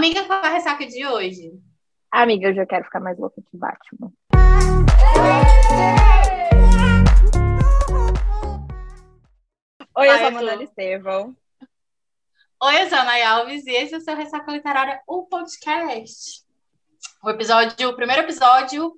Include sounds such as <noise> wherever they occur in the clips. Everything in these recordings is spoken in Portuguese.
Amiga, qual é a ressaca de hoje? Amiga, eu já quero ficar mais louca que Batman. Oi, eu sou a Manuela Estevão. Oi, eu sou a Nay Alves e esse é o seu Ressaca Literária, o podcast. O episódio, o primeiro episódio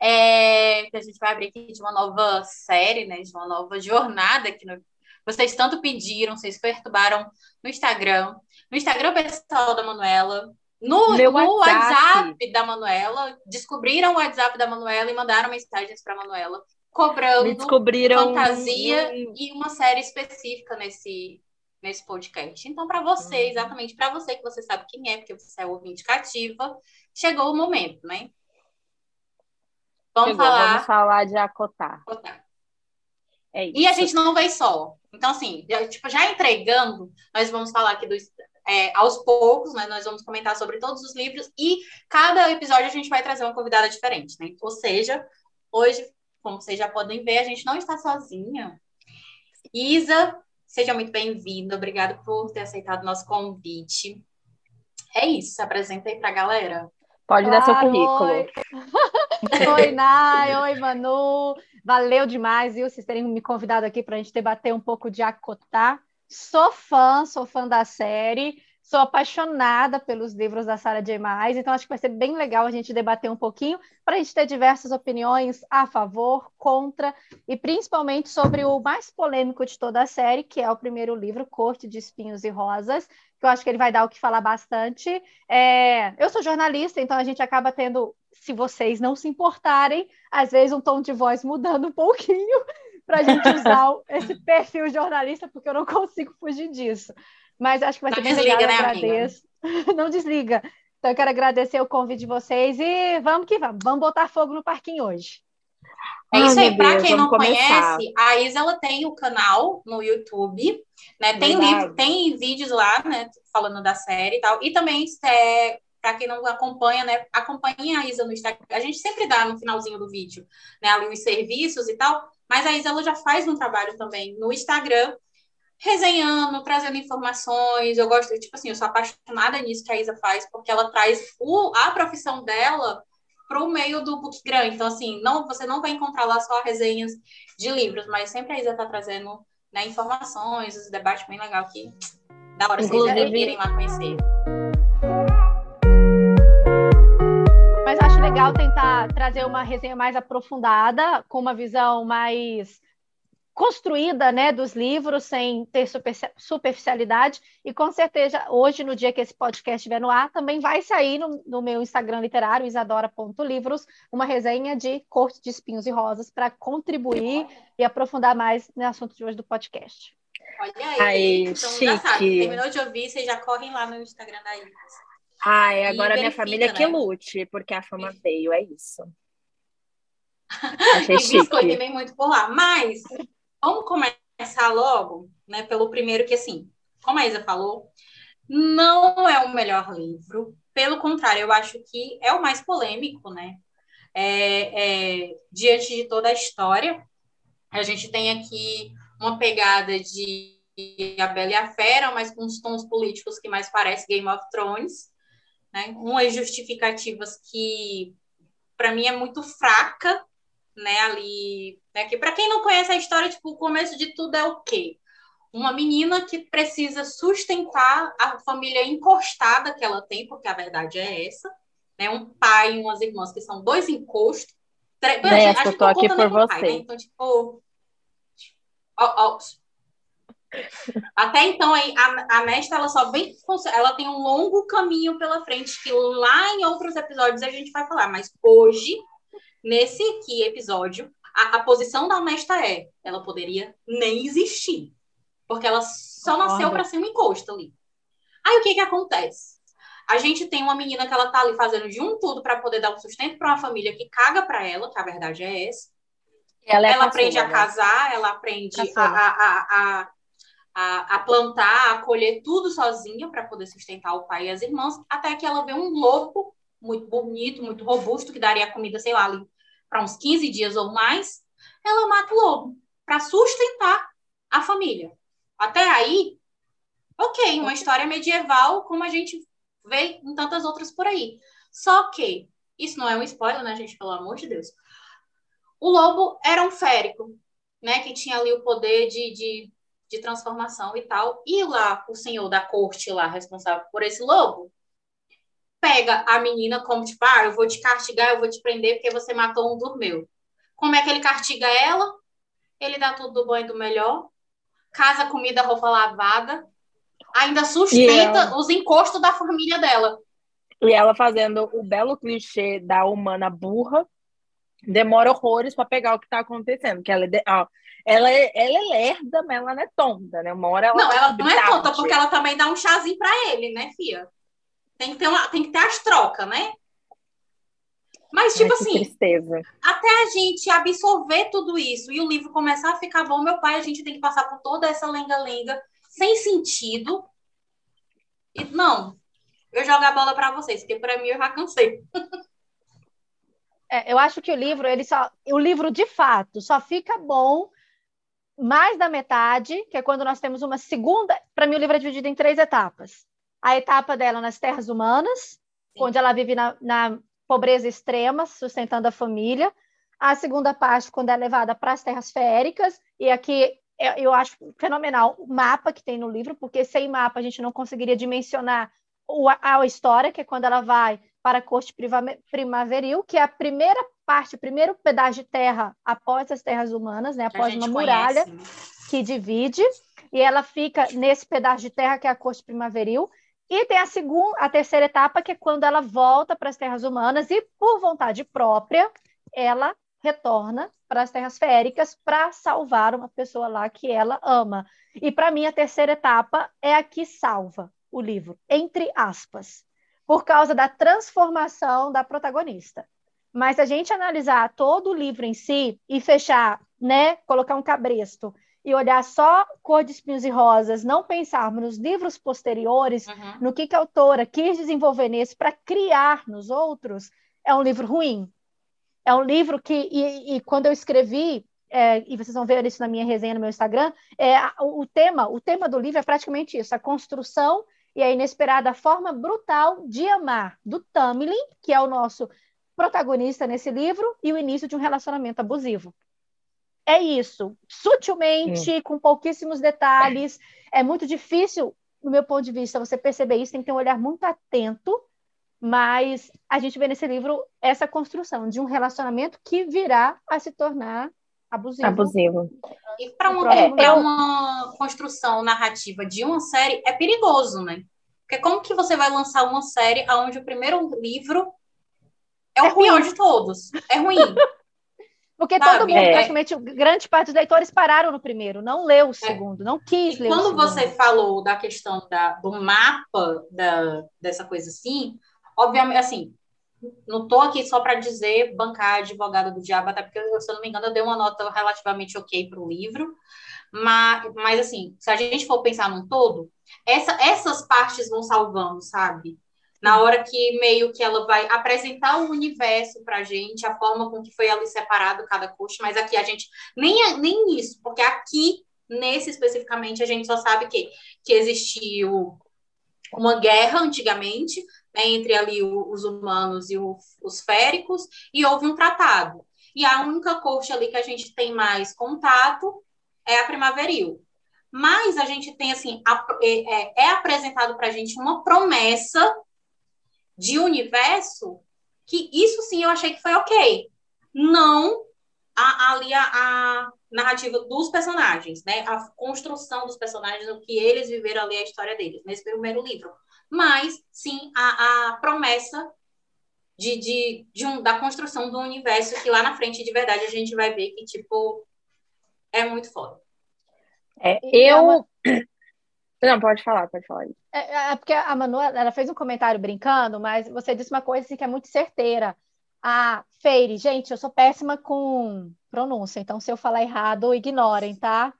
é, que a gente vai abrir aqui de uma nova série, né? De uma nova jornada que no, vocês tanto pediram, vocês perturbaram no Instagram. No Instagram pessoal da Manuela, no, no WhatsApp. WhatsApp. da Manuela, descobriram o WhatsApp da Manuela e mandaram mensagens para a Manuela cobrando descobriram fantasia um... e uma série específica nesse, nesse podcast. Então, para você, uhum. exatamente para você que você sabe quem é, porque você é ouvinte cativa, chegou o momento, né? Vamos chegou, falar. Vamos falar de acotar. acotar. É isso. E a gente não vai só. Então, assim, já, tipo, já entregando, nós vamos falar aqui dos, é, aos poucos, né? Nós vamos comentar sobre todos os livros e cada episódio a gente vai trazer uma convidada diferente, né? Ou seja, hoje, como vocês já podem ver, a gente não está sozinha. Isa, seja muito bem-vinda. Obrigada por ter aceitado o nosso convite. É isso, se apresenta aí para a galera. Pode dar seu currículo. Oi, <laughs> oi Nai, oi, Manu. Valeu demais, viu, vocês terem me convidado aqui para a gente debater um pouco de Acotar. Sou fã, sou fã da série, sou apaixonada pelos livros da Sarah J. Maas, então acho que vai ser bem legal a gente debater um pouquinho para a gente ter diversas opiniões a favor, contra e principalmente sobre o mais polêmico de toda a série, que é o primeiro livro, Corte de Espinhos e Rosas, que eu acho que ele vai dar o que falar bastante. É... Eu sou jornalista, então a gente acaba tendo, se vocês não se importarem, às vezes um tom de voz mudando um pouquinho <laughs> para a gente usar esse perfil jornalista, porque eu não consigo fugir disso. Mas acho que vai ser bem legal, né, agradeço. <laughs> não desliga. Então, eu quero agradecer o convite de vocês e vamos que vamos. Vamos botar fogo no parquinho hoje. É isso aí, para quem não começar. conhece, a Isa ela tem o canal no YouTube, né? Tem livro, tem vídeos lá, né, falando da série e tal. E também é, para quem não acompanha, né, acompanhe a Isa no Instagram. A gente sempre dá no finalzinho do vídeo, né, ali os serviços e tal. Mas a Isa ela já faz um trabalho também no Instagram, resenhando, trazendo informações. Eu gosto, tipo assim, eu sou apaixonada nisso que a Isa faz, porque ela traz o, a profissão dela para o meio do book grande. Então, assim, não, você não vai encontrar lá só resenhas de livros, mas sempre a Isa está trazendo né, informações, os debates bem legal aqui. Da hora Inclusive... vocês irem lá conhecer. Legal tentar trazer uma resenha mais aprofundada, com uma visão mais construída né, dos livros, sem ter superficialidade. E com certeza, hoje, no dia que esse podcast estiver no ar, também vai sair no, no meu Instagram literário, isadora.livros, uma resenha de Corte de Espinhos e Rosas para contribuir e aprofundar mais no assunto de hoje do podcast. Olha aí, aí então chique. já sabe, terminou de ouvir, vocês já correm lá no Instagram da Iris. Ai, agora a minha família né? que lute, porque a fama veio, é isso. <laughs> Achei e chique. biscoito vem muito por lá. Mas vamos começar logo, né? Pelo primeiro que, assim, como a Isa falou, não é o melhor livro. Pelo contrário, eu acho que é o mais polêmico, né? É, é, diante de toda a história, a gente tem aqui uma pegada de A Bela e a Fera, mas com os tons políticos que mais parece Game of Thrones né? Umas justificativas que para mim é muito fraca, né? Ali, né? Que para quem não conhece a história, tipo, o começo de tudo é o quê? Uma menina que precisa sustentar a família encostada que ela tem, porque a verdade é essa, né? Um pai e umas irmãs que são dois encostos. Tre... Nessa, eu tô aqui por você. Pai, né? Então, tipo, ó, ó, até então, a, a mestra ela só vem, ela tem um longo caminho pela frente que lá em outros episódios a gente vai falar, mas hoje, nesse aqui episódio, a, a posição da mestra é, ela poderia nem existir, porque ela só nasceu para ser um encosto ali. Aí o que que acontece? A gente tem uma menina que ela tá ali fazendo de um tudo para poder dar um sustento para uma família que caga para ela, que a verdade é essa. Ela, é ela aprende a né? casar, ela aprende a, a, a a, a plantar, a colher tudo sozinha para poder sustentar o pai e as irmãs, até que ela vê um lobo muito bonito, muito robusto, que daria comida, sei lá, para uns 15 dias ou mais. Ela mata o lobo para sustentar a família. Até aí, ok, uma história medieval como a gente vê em tantas outras por aí. Só que, isso não é um spoiler, né, gente? Pelo amor de Deus. O lobo era um férico, né? Que tinha ali o poder de, de, de transformação e tal. E lá, o senhor da corte lá, responsável por esse lobo, pega a menina como, tipo, ah, eu vou te castigar, eu vou te prender porque você matou um dos meus. Como é que ele castiga ela? Ele dá tudo do bom e do melhor, casa, comida, roupa lavada, ainda sustenta ela... os encostos da família dela. E ela fazendo o belo clichê da humana burra, demora horrores para pegar o que tá acontecendo. Que ela, é, ó, ela, é, ela é lerda, mas ela não é tonta, né? Uma hora ela não, ela não é tonta, porque ela também dá um chazinho para ele, né, Fia? Tem que ter, uma, tem que ter as trocas, né? Mas, tipo Ai, assim, tristeza. até a gente absorver tudo isso e o livro começar a ficar bom, meu pai, a gente tem que passar por toda essa lenga-lenga sem sentido. E não, eu jogo a bola para vocês, porque para mim eu já cansei. <laughs> É, eu acho que o livro, ele só, o livro de fato só fica bom mais da metade, que é quando nós temos uma segunda. Para mim, o livro é dividido em três etapas. A etapa dela nas terras humanas, Sim. onde ela vive na, na pobreza extrema, sustentando a família. A segunda parte, quando é levada para as terras féricas, e aqui eu acho fenomenal o mapa que tem no livro, porque sem mapa a gente não conseguiria dimensionar a, a história, que é quando ela vai para a corte primaveril, que é a primeira parte, o primeiro pedaço de terra após as terras humanas, né, após uma muralha conhece. Né? que divide, e ela fica nesse pedaço de terra que é a corte primaveril, e tem a segunda, a terceira etapa, que é quando ela volta para as terras humanas e, por vontade própria, ela retorna para as terras féricas para salvar uma pessoa lá que ela ama. E para mim a terceira etapa é a que salva o livro, entre aspas, por causa da transformação da protagonista. Mas a gente analisar todo o livro em si e fechar, né, colocar um cabresto e olhar só Cor de Espinhos e Rosas, não pensarmos nos livros posteriores, uhum. no que, que a autora quis desenvolver nesse para criar nos outros, é um livro ruim. É um livro que, e, e quando eu escrevi, é, e vocês vão ver isso na minha resenha no meu Instagram, é, o, o, tema, o tema do livro é praticamente isso, a construção e a inesperada forma brutal de amar do Tamlin, que é o nosso protagonista nesse livro, e o início de um relacionamento abusivo. É isso, sutilmente, com pouquíssimos detalhes. É muito difícil, no meu ponto de vista, você perceber isso, tem que ter um olhar muito atento, mas a gente vê nesse livro essa construção de um relacionamento que virá a se tornar abusivo. Abusivo. E para uma, é, uma construção narrativa de uma série é perigoso, né? Porque como que você vai lançar uma série onde o primeiro livro é, é o pior de todos? É ruim. <laughs> Porque Sabe, todo mundo, é. praticamente, grande parte dos leitores pararam no primeiro, não leu o é. segundo, é. não quis e ler quando o segundo. você falou da questão da, do mapa da, dessa coisa assim, obviamente, assim, não estou aqui só para dizer bancar advogada do diabo, até porque, se eu não me engano, eu dei uma nota relativamente ok para o livro, mas, mas, assim, se a gente for pensar num todo, essa, essas partes vão salvando, sabe? na hora que meio que ela vai apresentar o universo para a gente, a forma com que foi ali separado cada coxa, mas aqui a gente nem, nem isso, porque aqui, nesse especificamente, a gente só sabe que, que existiu uma guerra antigamente entre ali os humanos e os féricos, e houve um tratado. E a única coxa ali que a gente tem mais contato é a primaveril. Mas a gente tem, assim, é, é, é apresentado para a gente uma promessa de universo, que isso sim eu achei que foi ok. Não a, ali a, a, narrativa dos personagens, né? A construção dos personagens, o que eles viveram ali, a história deles, nesse primeiro livro. Mas, sim, a, a promessa de, de, de um, da construção do universo que lá na frente, de verdade, a gente vai ver que, tipo, é muito foda. É, eu... <coughs> Não, pode falar, pode falar. É, é, é porque a Manu, ela fez um comentário brincando, mas você disse uma coisa assim, que é muito certeira. Ah, Feire, gente, eu sou péssima com pronúncia, então se eu falar errado, ignorem, tá?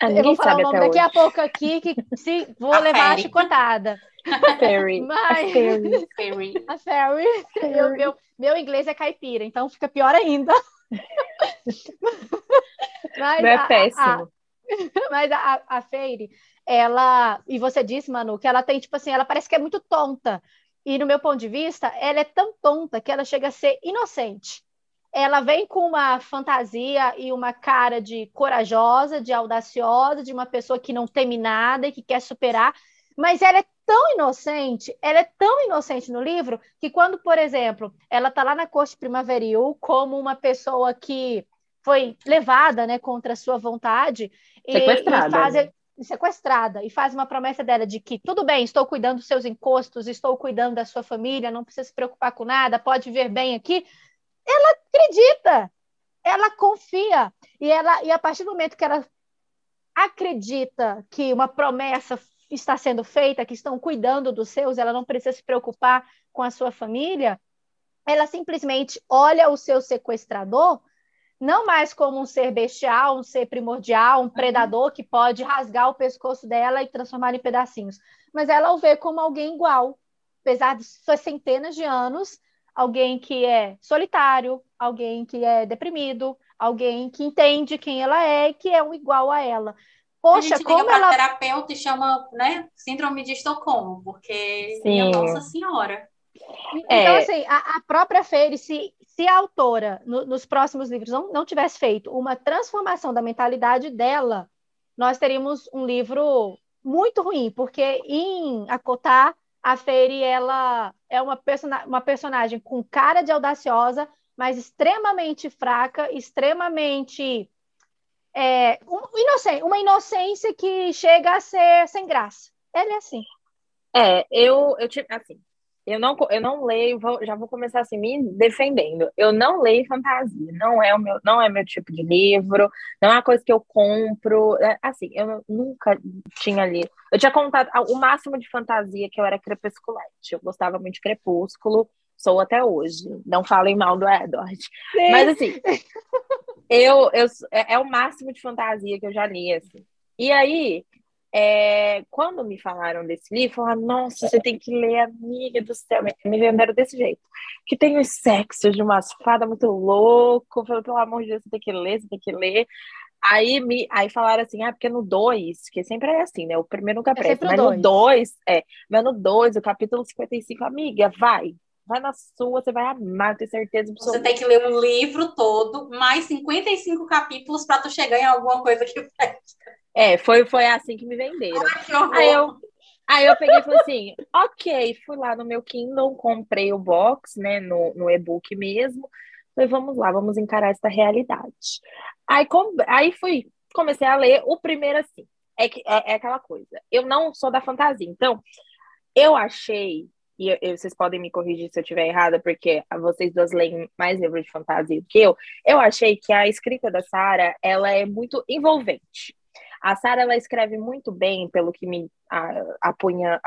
Ah, eu vou falar o nome daqui hoje. a pouco aqui, que se vou <laughs> a levar Fairy. a chicotada. Fairy. Mas... A Fairy. <laughs> Fairy. A Fairy. Eu, meu, meu inglês é caipira, então fica pior ainda. <laughs> Mas Não é a, péssimo. A, <laughs> mas a, a Feire, ela, e você disse, Manu, que ela tem, tipo assim, ela parece que é muito tonta. E no meu ponto de vista, ela é tão tonta que ela chega a ser inocente. Ela vem com uma fantasia e uma cara de corajosa, de audaciosa, de uma pessoa que não teme nada e que quer superar, mas ela é tão inocente, ela é tão inocente no livro, que quando, por exemplo, ela está lá na corte primaveril como uma pessoa que foi levada né, contra a sua vontade sequestrada. E, faz, né? sequestrada e faz uma promessa dela de que tudo bem, estou cuidando dos seus encostos, estou cuidando da sua família, não precisa se preocupar com nada, pode ver bem aqui. Ela acredita, ela confia e ela e a partir do momento que ela acredita que uma promessa está sendo feita, que estão cuidando dos seus, ela não precisa se preocupar com a sua família, ela simplesmente olha o seu sequestrador não mais como um ser bestial, um ser primordial, um uhum. predador que pode rasgar o pescoço dela e transformar em pedacinhos, mas ela o vê como alguém igual, apesar de suas centenas de anos, alguém que é solitário, alguém que é deprimido, alguém que entende quem ela é e que é um igual a ela. Poxa, a gente como ela terapeuta e chama, né, síndrome de Estocolmo, porque Sim. minha Nossa Senhora. Então, é... assim, a, a própria Feire, se, se a autora, no, nos próximos livros, não, não tivesse feito uma transformação da mentalidade dela, nós teríamos um livro muito ruim, porque em Acotar, a Feire, ela é uma, persona uma personagem com cara de audaciosa, mas extremamente fraca, extremamente é, um, inocente, uma inocência que chega a ser sem graça. Ele é assim. É, eu, eu assim, eu não, eu não leio, vou, já vou começar assim, me defendendo. Eu não leio fantasia, não é o meu, não é meu tipo de livro, não é uma coisa que eu compro. É, assim, eu nunca tinha lido. Eu tinha contado o máximo de fantasia que eu era crepusculete. Eu gostava muito de Crepúsculo, sou até hoje. Não falem mal do Edward. Sim. Mas assim, <laughs> eu, eu é, é o máximo de fantasia que eu já li, assim. E aí, é, quando me falaram desse livro, falaram, nossa, você tem que ler, amiga do céu. Me venderam desse jeito. Que tem os sexos de umas fadas muito louco. Falei, pelo amor de Deus, você tem que ler, você tem que ler. Aí, me, aí falaram assim, ah, porque no 2, que sempre é assim, né? O primeiro nunca presta, mas dois. no 2, é, mas no 2, o capítulo 55, amiga, vai, vai na sua, você vai amar, tenho certeza. Você tem que ler um livro todo, mais 55 capítulos para tu chegar em alguma coisa que presta. É, foi, foi assim que me venderam. Ai, aí, eu, aí eu peguei e falei assim, ok, fui lá no meu Kindle, comprei o box, né, no, no e-book mesmo. Falei, vamos lá, vamos encarar essa realidade. Aí, com, aí fui, comecei a ler o primeiro assim. É, que, é, é aquela coisa. Eu não sou da fantasia, então eu achei e, e vocês podem me corrigir se eu estiver errada, porque vocês duas leem mais livros de fantasia do que eu. Eu achei que a escrita da Sara ela é muito envolvente. A Sara ela escreve muito bem, pelo que me apunha,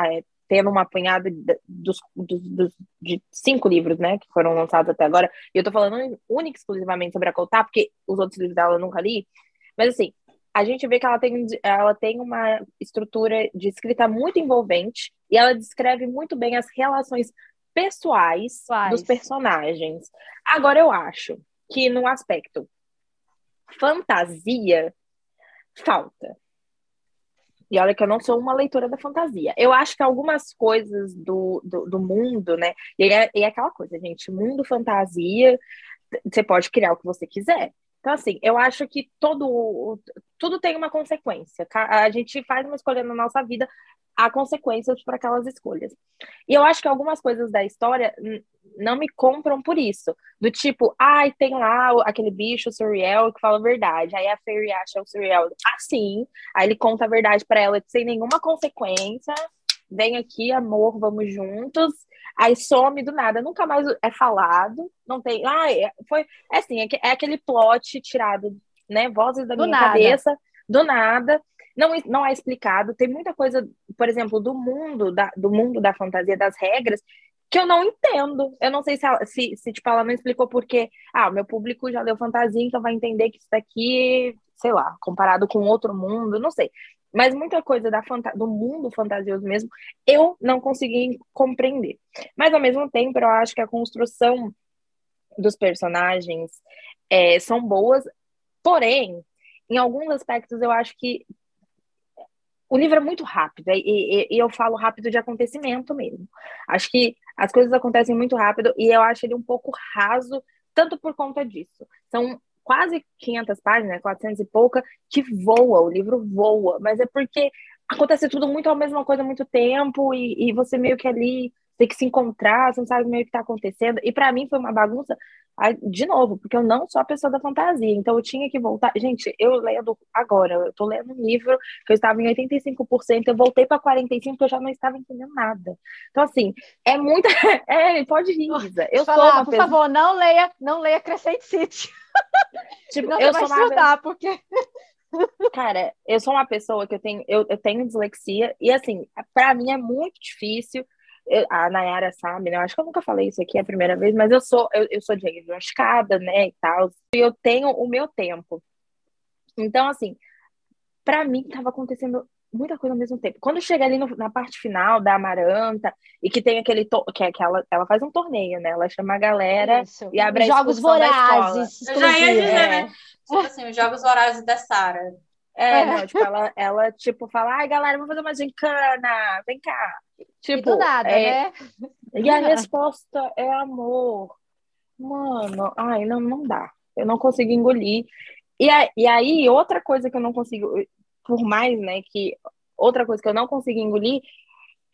tendo uma apunhada dos, dos, dos, de cinco livros, né, que foram lançados até agora. E eu tô falando única exclusivamente sobre a Cotá, porque os outros livros dela eu nunca li. Mas assim, a gente vê que ela tem, ela tem uma estrutura de escrita muito envolvente e ela descreve muito bem as relações pessoais Faz. dos personagens. Agora eu acho que no aspecto fantasia falta. E olha que eu não sou uma leitora da fantasia. Eu acho que algumas coisas do, do, do mundo, né? E é, e é aquela coisa, gente, mundo fantasia, você pode criar o que você quiser. Então, assim, eu acho que todo, tudo tem uma consequência. A gente faz uma escolha na nossa vida, há consequências para aquelas escolhas. E eu acho que algumas coisas da história não me compram por isso. Do tipo, ai, ah, tem lá aquele bicho, o que fala a verdade. Aí a Fairy acha o Suriel assim. Aí ele conta a verdade para ela sem nenhuma consequência. Vem aqui, amor, vamos juntos. Aí some do nada, nunca mais é falado. Não tem. Ah, foi. É assim, é, é aquele plot tirado, né? Vozes da do minha nada. cabeça, do nada não, não é explicado. Tem muita coisa, por exemplo, do mundo da, do mundo da fantasia, das regras, que eu não entendo. Eu não sei se, ela, se, se tipo, ela não explicou porque, ah, o meu público já leu fantasia, então vai entender que isso daqui, sei lá, comparado com outro mundo, não sei. Mas muita coisa da do mundo fantasioso mesmo, eu não consegui compreender. Mas ao mesmo tempo, eu acho que a construção dos personagens é, são boas, porém, em alguns aspectos eu acho que o livro é muito rápido, e, e, e, eu falo rápido de acontecimento mesmo. Acho que as coisas acontecem muito rápido e eu acho ele um pouco raso, tanto por conta disso. São quase 500 páginas, 400 e pouca, que voa, o livro voa, mas é porque acontece tudo muito a mesma coisa há muito tempo e, e você meio que ali tem que se encontrar, você não sabe meio o que está acontecendo. E para mim foi uma bagunça, de novo, porque eu não sou a pessoa da fantasia, então eu tinha que voltar. Gente, eu lendo agora, eu tô lendo um livro que eu estava em 85%, eu voltei para 45% porque eu já não estava entendendo nada. Então, assim, é muita. <laughs> É, pode rir, Isa. Eu Falar, sou uma por pessoa... favor, não leia, não leia Crescent City. <laughs> Tipo, não, eu sou uma. Estudar, porque. <laughs> Cara, eu sou uma pessoa que eu tenho, eu, eu tenho dislexia, e assim, para mim é muito difícil eu, a Nayara sabe, né? Eu acho que eu nunca falei isso aqui a primeira vez, mas eu sou, eu, eu sou diagnosticada, né, e tal. E eu tenho o meu tempo. Então, assim, para mim tava acontecendo muita coisa ao mesmo tempo. Quando chega ali no, na parte final da Amaranta e que tem aquele que, é, que ela, ela faz um torneio, né? Ela chama a galera Isso. e abre Jogos vorazes. Eu já ia dizer, é. né? Tipo assim, os Jogos Vorazes da Sara. É, é, não, tipo, ela, ela, tipo, fala, ai, galera, vamos fazer uma gincana, vem cá. Tipo, e do nada, é... né? E a <laughs> resposta é amor. Mano, ai, não, não dá. Eu não consigo engolir. E, a, e aí, outra coisa que eu não consigo, por mais, né, que outra coisa que eu não consigo engolir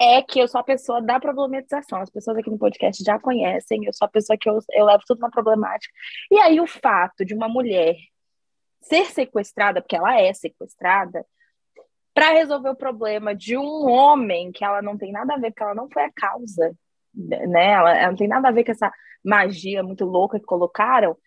é que eu sou a pessoa da problematização. As pessoas aqui no podcast já conhecem, eu sou a pessoa que eu, eu levo tudo na problemática. E aí, o fato de uma mulher ser sequestrada, porque ela é sequestrada, para resolver o problema de um homem que ela não tem nada a ver, porque ela não foi a causa, né? Ela, ela não tem nada a ver com essa magia muito louca que colocaram.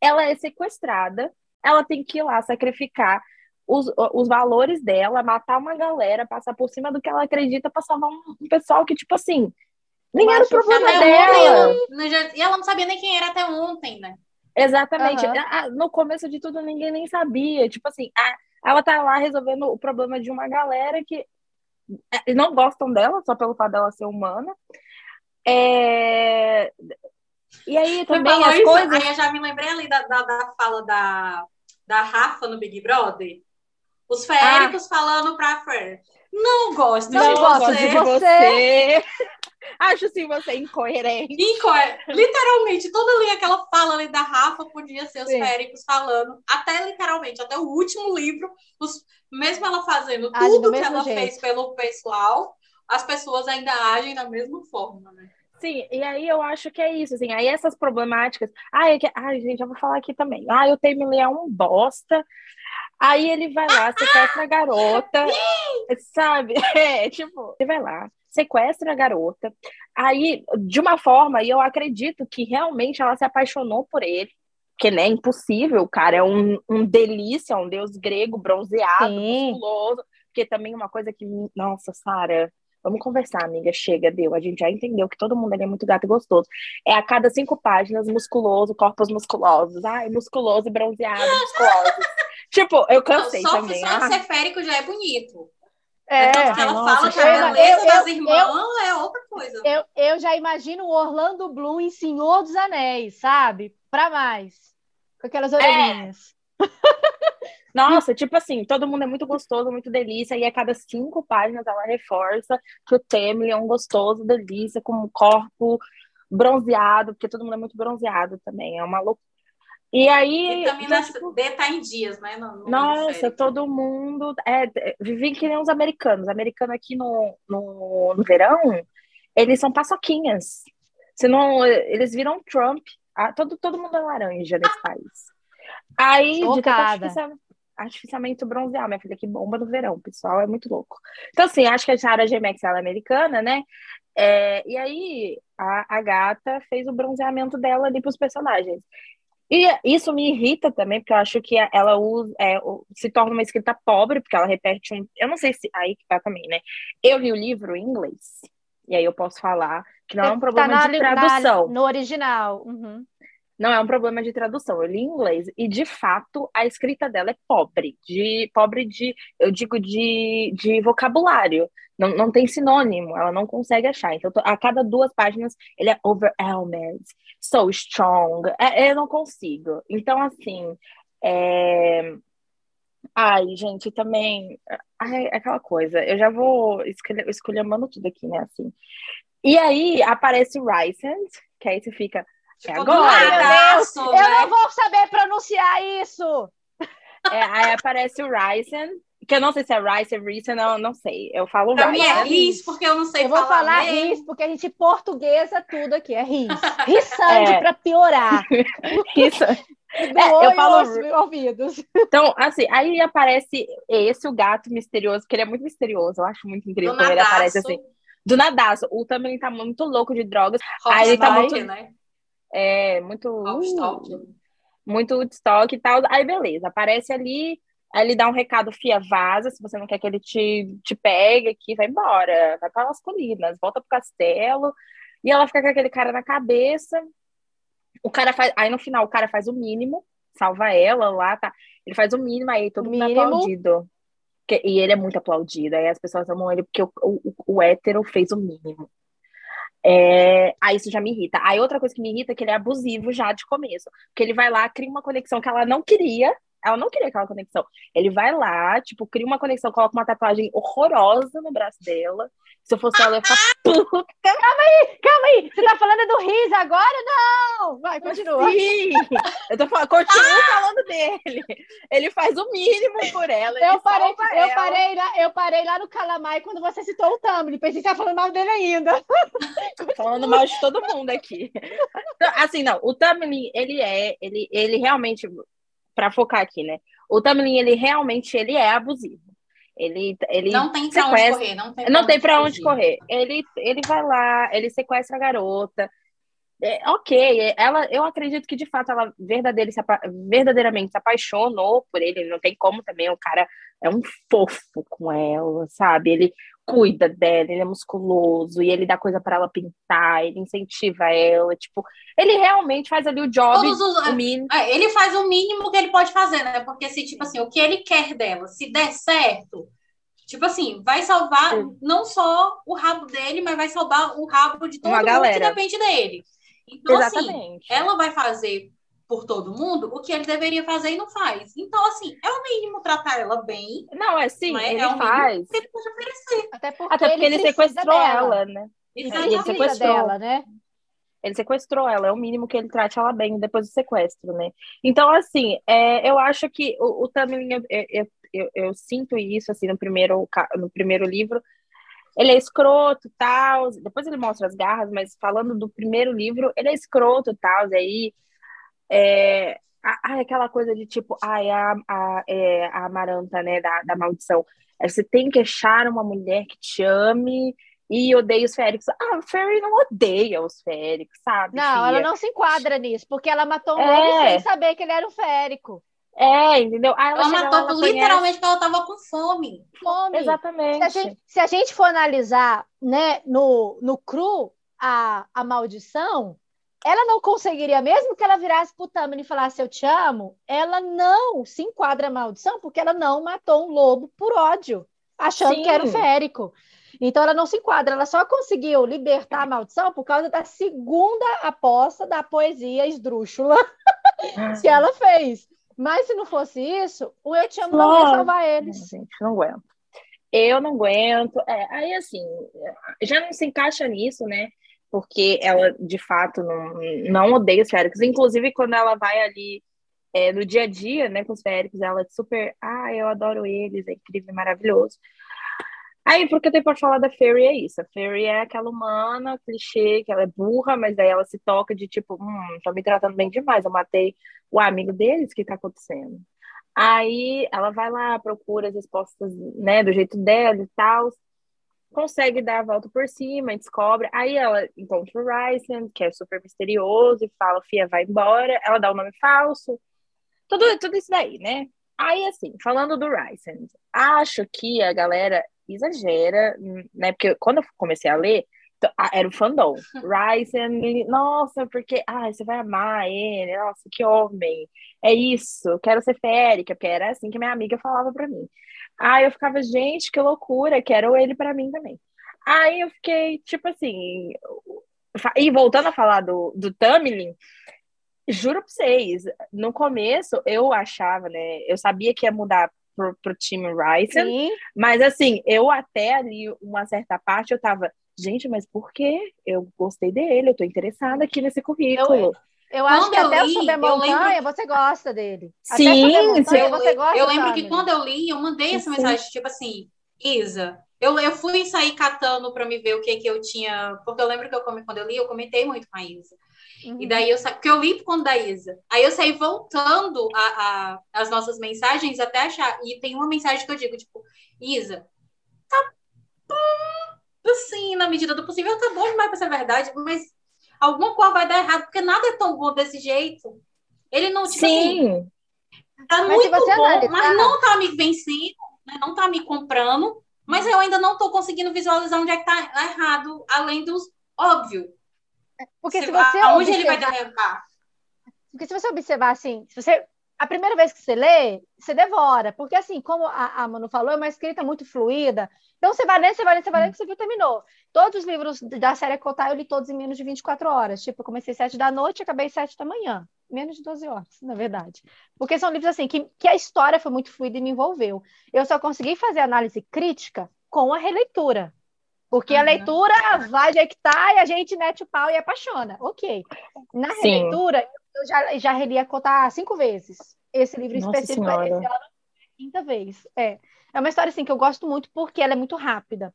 Ela é sequestrada, ela tem que ir lá sacrificar os, os valores dela, matar uma galera, passar por cima do que ela acredita para salvar um, um, pessoal que, tipo assim, nem era o problema dela. e ela não sabia nem quem era até ontem, né? Exatamente. Uhum. No começo de tudo, ninguém nem sabia. Tipo assim, a, ela tá lá resolvendo o problema de uma galera que é, não gostam dela, só pelo fato dela ser humana. É... E aí também as isso, coisas... Aí eu já me lembrei ali da, da, da fala da, da Rafa no Big Brother. Os féricos ah. falando pra Fer. Não gosto não de gosto você. de você. Acho sim você incoerente. Incoer... Literalmente, toda ali aquela fala ali da Rafa podia ser os sim. féricos falando. Até literalmente, até o último livro, os... mesmo ela fazendo tudo que ela jeito. fez pelo pessoal, as pessoas ainda agem da mesma forma, né? Sim, e aí eu acho que é isso, assim, aí essas problemáticas, ai, é ai gente, eu vou falar aqui também, ai, o Teimile é um bosta, aí ele vai lá, sequestra a garota, sabe, <laughs> é, tipo, ele vai lá, sequestra a garota, aí, de uma forma, e eu acredito que realmente ela se apaixonou por ele, porque, né, é impossível, o cara é um, um delícia, um deus grego, bronzeado, Sim. musculoso, porque também uma coisa que, nossa, Sara, Vamos conversar, amiga. Chega, deu. A gente já entendeu que todo mundo ali é muito gato e gostoso. É a cada cinco páginas, musculoso, corpos musculosos. Ai, musculoso e bronzeado, musculoso. <laughs> tipo, eu cansei só, também. Só ah. ser férico já é bonito. É, então, ela nossa, fala que a beleza eu, das irmãs eu, é outra coisa. Eu, eu já imagino o Orlando Bloom em Senhor dos Anéis, sabe? Pra mais. Com aquelas orelhinhas. É. <laughs> Nossa, tipo assim, todo mundo é muito gostoso, muito delícia, e a cada cinco páginas ela reforça que o Temley é um gostoso, delícia, com um corpo bronzeado, porque todo mundo é muito bronzeado também, é uma loucura. E aí. Também então, tipo, tá em dias, né? No, no nossa, todo mundo. É, vivem que nem os americanos. Americano aqui no, no, no verão, eles são paçoquinhas. Senão, eles viram Trump. Ah, todo, todo mundo é laranja nesse país. Aí, de artificialmente bronzear, minha filha, que bomba no verão, pessoal, é muito louco. Então, assim, acho que a Sarah. Max, ela é americana, né? É, e aí, a, a gata fez o bronzeamento dela ali para os personagens. E isso me irrita também, porque eu acho que ela usa, é, se torna uma escrita pobre, porque ela repete um. Eu não sei se. Aí que tá também, né? Eu li o livro em inglês. E aí eu posso falar que não é um tá problema tá na, de tradução. Na, no original. Uhum não é um problema de tradução. Eu li em inglês e de fato a escrita dela é pobre, de pobre de, eu digo de, de vocabulário. Não, não tem sinônimo, ela não consegue achar. Então, a cada duas páginas ele é overwhelmed, so strong. É, eu não consigo. Então, assim, é... Ai, gente, também. Ai, aquela coisa. Eu já vou escolher, escolhendo tudo aqui, né? Assim. E aí aparece Rysand, que aí você fica. É agora. Ai, Deus, né? Eu não vou saber pronunciar isso. É, aí aparece o Ryzen, que eu não sei se é Rice, é Rice, não, não sei. Eu falo Pra mim é Riz, porque eu não sei eu falar. Eu vou falar Riz, porque a gente portuguesa tudo aqui, é Riz. <laughs> Rissande é. para piorar. <laughs> Isso. É, eu falo ouvidos. Então, assim, aí aparece esse, o gato misterioso, que ele é muito misterioso, eu acho muito incrível quando ele aparece assim. Do nadaço. O também tá muito louco de drogas. Hot aí ele tá muito. Né? É, muito. Uh, muito Woodstock e tal. Aí, beleza, aparece ali, aí ele dá um recado, fia, vaza, se você não quer que ele te, te pegue aqui, vai embora, vai para as colinas, volta pro castelo. E ela fica com aquele cara na cabeça. O cara faz. Aí no final o cara faz o mínimo, salva ela lá, tá? Ele faz o mínimo, aí todo mundo é aplaudido. E ele é muito aplaudido. Aí as pessoas amam ele porque o, o, o hétero fez o mínimo. É, aí isso já me irrita. Aí outra coisa que me irrita é que ele é abusivo já de começo. Porque ele vai lá, cria uma conexão que ela não queria. Ela não queria aquela conexão. Ele vai lá, tipo, cria uma conexão, coloca uma tatuagem horrorosa no braço dela. Se eu fosse ela, eu ia ficar puta. Calma aí, calma aí. Você tá falando do Riz agora? Não! Vai, continua. Sim, eu tô falando, continuo ah! falando dele. Ele faz o mínimo por ela. Eu parei, eu, ela. Parei lá, eu parei lá no Calamai quando você citou o Tumblr. Pensei que você tá falando mal dele ainda. falando mal de todo mundo aqui. Assim, não, o Tumblr, ele é, ele, ele realmente, para focar aqui, né? O Tumblr, ele realmente ele é abusivo. Ele, ele não tem pra sequestra... onde correr, não tem pra, não onde, tem pra onde correr. Ele, ele vai lá, ele sequestra a garota. É, ok, ela, eu acredito que de fato ela verdadeiramente se, apa... verdadeiramente se apaixonou por ele. Não tem como também, o cara é um fofo com ela, sabe? Ele cuida dela, ele é musculoso e ele dá coisa para ela pintar, ele incentiva ela, tipo, ele realmente faz ali o job, os, o mínimo. É, ele faz o mínimo que ele pode fazer, né? Porque se tipo assim, o que ele quer dela, se der certo, tipo assim, vai salvar Sim. não só o rabo dele, mas vai salvar o rabo de todo Uma mundo galera. que depende dele. Então assim, Exatamente. assim, ela vai fazer por todo mundo o que ele deveria fazer e não faz. Então, assim, é o mínimo tratar ela bem. Não, é sim, é, ele é faz. que ele pode oferecer. Até porque, Até porque ele, ele sequestrou ela, né? Exatamente. Ele sequestrou ela, né? Ele sequestrou ela, é o mínimo que ele trate ela bem depois do sequestro, né? Então, assim, é, eu acho que o, o Tamlin, eu, eu, eu, eu, sinto isso, assim, no primeiro, no primeiro livro, ele é escroto, tal, depois ele mostra as garras, mas falando do primeiro livro, ele é escroto, tal, e aí é, ah, aquela coisa de tipo, ai, a, a, é, a amaranta, né, da, da maldição. É, você tem que achar uma mulher que te ame e odeia os féricos. Ah, a Fairy não odeia os féricos, sabe? Não, filha? ela não se enquadra nisso, porque ela matou um é. sem saber que ele era um férico. É, entendeu? ela, ela matou ela literalmente porque ela tava com fome. Fome. Exatamente. Se a gente, se a gente for analisar, né, no, no cru, a, a maldição, ela não conseguiria, mesmo que ela virasse pro e falasse eu te amo, ela não se enquadra a maldição, porque ela não matou um lobo por ódio, achando Sim. que era o férico. Então ela não se enquadra, ela só conseguiu libertar a maldição por causa da segunda aposta da poesia esdrúxula <laughs> que ela fez. Mas se não fosse isso, o Eu Te Amo não ia salvar eles. Gente, não aguento. Eu não aguento. É, aí, assim, já não se encaixa nisso, né? Porque ela de fato não, não odeia os féricos. Inclusive, quando ela vai ali é, no dia a dia, né, com os féricos, ela é super, ah, eu adoro eles, é incrível, maravilhoso. Aí, porque eu tenho para falar da Fairy é isso. A Fairy é aquela humana, clichê, que ela é burra, mas aí ela se toca de tipo, hum, tá me tratando bem demais, eu matei o amigo deles, o que tá acontecendo? Aí ela vai lá, procura as respostas, né, do jeito dela e tal consegue dar a volta por cima, descobre. Aí ela encontra o Ryzen, que é super misterioso, e fala: Fia, vai embora. Ela dá o um nome falso. Tudo, tudo isso daí, né? Aí, assim, falando do Ryzen, acho que a galera exagera, né? Porque quando eu comecei a ler, era o fandom. <laughs> Ryzen, nossa, porque ai, você vai amar ele, nossa, que homem. É isso, quero ser férica, porque era assim que minha amiga falava para mim. Aí eu ficava, gente, que loucura, quero ele para mim também. Aí eu fiquei, tipo assim. E voltando a falar do, do Tamlin, juro pra vocês, no começo eu achava, né? Eu sabia que ia mudar pro, pro time Ryzen. Mas assim, eu até ali, uma certa parte, eu tava, gente, mas por quê? Eu gostei dele, eu tô interessada aqui nesse currículo. Eu, eu acho que eu até li, o Subir Montanha lembro... você gosta dele. Sim, montanha, eu, você gosta eu lembro que quando eu li, eu mandei essa sim. mensagem, tipo assim, Isa, eu, eu fui sair catando para me ver o que que eu tinha, porque eu lembro que eu quando eu li, eu comentei muito com a Isa. Uhum. E daí eu porque eu li por conta da Isa. Aí eu saí voltando a, a, as nossas mensagens até achar. E tem uma mensagem que eu digo, tipo, Isa, tá bom, assim, na medida do possível, tá bom demais pra ser verdade, mas alguma coisa vai dar errado, porque nada é tão bom desse jeito. Ele não, tipo Sim. assim, tá mas muito bom, analisar... mas não tá me vencendo, né? não tá me comprando, mas eu ainda não tô conseguindo visualizar onde é que tá errado, além dos óbvio. Porque se, se você aonde observar... ele vai derrabar? Porque se você observar assim, se você a primeira vez que você lê, você devora, porque assim, como a, a Manu falou, é uma escrita muito fluida. Então você vai lendo, você vai lendo, você vai lendo, você viu, terminou. Todos os livros da série Cotar eu li todos em menos de 24 horas. Tipo, eu comecei sete da noite e acabei sete da manhã. Menos de 12 horas, na verdade. Porque são livros assim que, que a história foi muito fluida e me envolveu. Eu só consegui fazer análise crítica com a releitura. Porque uhum. a leitura vai de que tá e a gente mete o pau e apaixona. Ok. Na releitura, eu já, já reli a Cotar cinco vezes. Esse livro Nossa específico, senhora. esse é a quinta vez. É. é uma história assim, que eu gosto muito porque ela é muito rápida.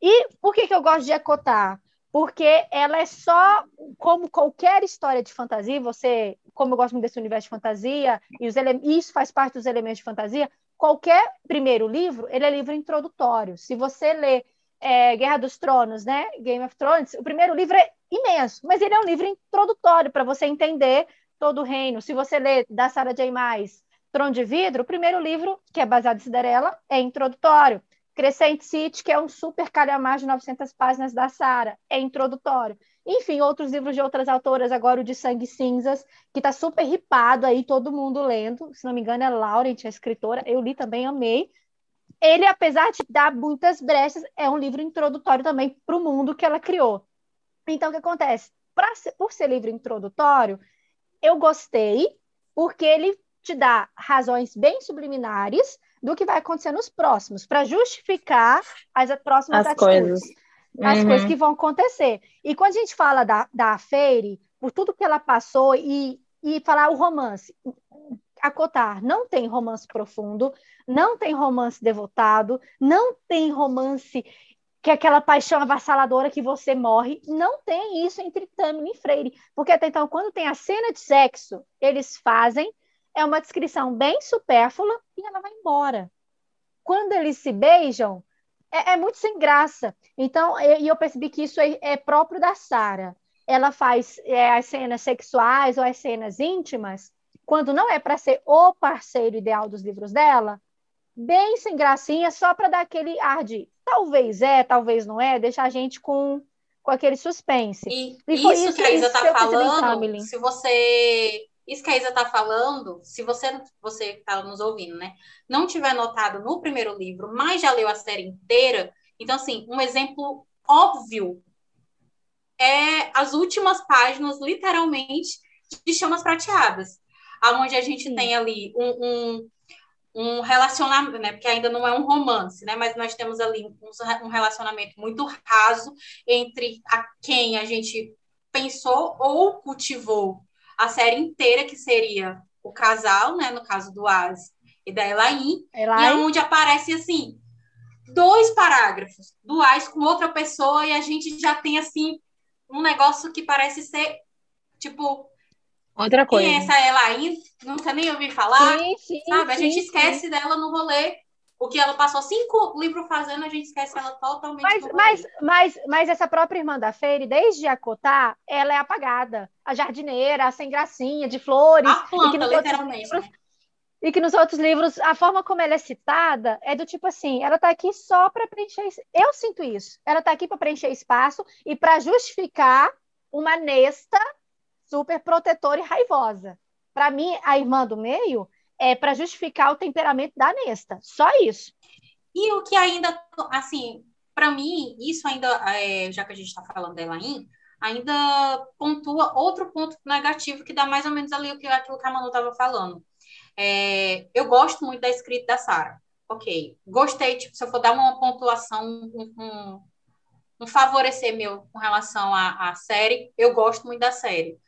E por que, que eu gosto de acotar? Porque ela é só como qualquer história de fantasia, você, como eu gosto muito desse universo de fantasia, e os ele... isso faz parte dos elementos de fantasia, qualquer primeiro livro, ele é livro introdutório. Se você lê é, Guerra dos Tronos, né? Game of Thrones, o primeiro livro é imenso, mas ele é um livro introdutório para você entender todo o reino. Se você lê da Sarah J. Maas, Trono de Vidro, o primeiro livro, que é baseado em Cinderela, é introdutório. Crescent City, que é um super calhamar de 900 páginas da Sarah, é introdutório. Enfim, outros livros de outras autoras, agora o de Sangue Cinzas, que está super ripado aí, todo mundo lendo. Se não me engano, é Laurent, a escritora. Eu li também, amei ele, apesar de dar muitas brechas, é um livro introdutório também para o mundo que ela criou. Então, o que acontece? Ser, por ser livro introdutório, eu gostei, porque ele te dá razões bem subliminares do que vai acontecer nos próximos, para justificar as próximas as atitudes. Coisas. As uhum. coisas que vão acontecer. E quando a gente fala da, da Feire, por tudo que ela passou, e, e falar o romance, acotar, não tem romance profundo, não tem romance devotado, não tem romance que é aquela paixão avassaladora que você morre, não tem isso entre Tammy e Freire, porque até então, quando tem a cena de sexo, eles fazem, é uma descrição bem supérflua e ela vai embora. Quando eles se beijam, é, é muito sem graça. Então, e eu, eu, percebi que isso é, é próprio da Sara. Ela faz é, as cenas sexuais ou as cenas íntimas quando não é para ser o parceiro ideal dos livros dela, bem sem gracinha, só para dar aquele ar de talvez é, talvez não é, deixar a gente com, com aquele suspense. E, e isso, isso, que a Isa está falando, se você. Isso que a Isa está falando, se você você está nos ouvindo, né? Não tiver notado no primeiro livro, mas já leu a série inteira, então, assim, um exemplo óbvio é as últimas páginas, literalmente, de chamas prateadas onde a gente Sim. tem ali um, um, um, relacionamento, né? Porque ainda não é um romance, né? Mas nós temos ali um, um relacionamento muito raso entre a quem a gente pensou ou cultivou a série inteira, que seria o casal, né? No caso do Az e da Elaine, Elaine. e onde aparece assim dois parágrafos do Az com outra pessoa e a gente já tem assim um negócio que parece ser tipo Outra coisa. Quem é essa Elaine? Nunca nem ouvi falar. Sim, sim, sabe? A gente sim, esquece sim. dela no rolê. O que ela passou cinco livros fazendo, a gente esquece ela totalmente. Mas, mas, mas, mas essa própria irmã da Feire, desde a Cotá, ela é apagada. A jardineira, a sem gracinha, de flores. A planta, literalmente. Livros, e que nos outros livros, a forma como ela é citada é do tipo assim: ela está aqui só para preencher. Eu sinto isso. Ela está aqui para preencher espaço e para justificar uma nesta super protetora e raivosa. Para mim, a irmã do meio é para justificar o temperamento da Nesta. Só isso. E o que ainda, assim, para mim, isso ainda, é, já que a gente está falando dela ainda, ainda pontua outro ponto negativo que dá mais ou menos ali aquilo que a Manu estava falando. É, eu gosto muito da escrita da Sara. ok, gostei, tipo, se eu for dar uma pontuação, um, um, um favorecer meu com relação à série, eu gosto muito da série.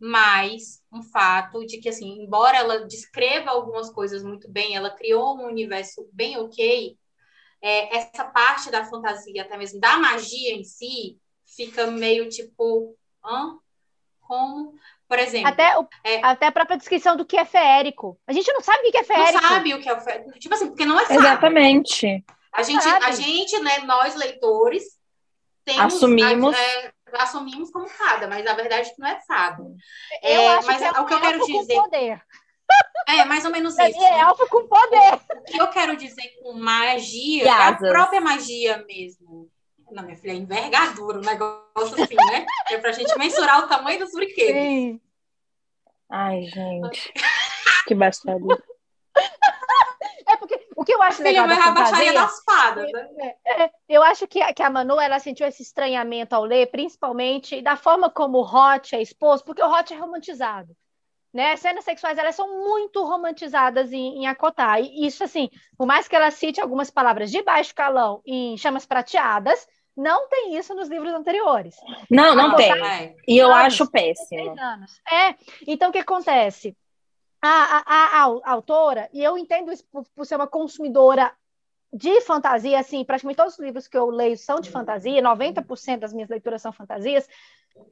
Mas um fato de que, assim, embora ela descreva algumas coisas muito bem, ela criou um universo bem ok, é, essa parte da fantasia, até mesmo da magia em si, fica meio tipo, hã? Como? Por exemplo. Até, o, é, até a própria descrição do que é feérico. A gente não sabe o que é feérico. Não sabe o que é feérico. Tipo assim, porque não é fácil. Exatamente. A gente, a gente, né, nós leitores, temos, assumimos. É, assumimos como fada, mas a verdade é que não é fada. Eu é, acho mas que é o que eu quero dizer. Poder. É, mais ou menos isso. É elfo com poder. O que eu quero dizer com magia, é a própria magia mesmo. Não, minha filha, é envergadura, um negócio assim, né? É pra gente mensurar o tamanho dos brinquedos. Sim. Ai, gente. <laughs> que baixaria. É o que eu acho legal da fantasia... baixaria das fadas, né? É, é, eu acho que, a, que a Manu, ela sentiu esse estranhamento ao ler, principalmente da forma como o Hot é exposto, porque o Hot é romantizado. Né? As cenas sexuais elas são muito romantizadas em, em Acotar. E isso, assim, por mais que ela cite algumas palavras de baixo calão em chamas prateadas, não tem isso nos livros anteriores. Não, não tem. E eu anos, acho péssimo. É, então o que acontece? A, a, a, a, autora, e eu entendo isso por, por ser uma consumidora de fantasia, assim, praticamente todos os livros que eu leio são de fantasia, 90% das minhas leituras são fantasias.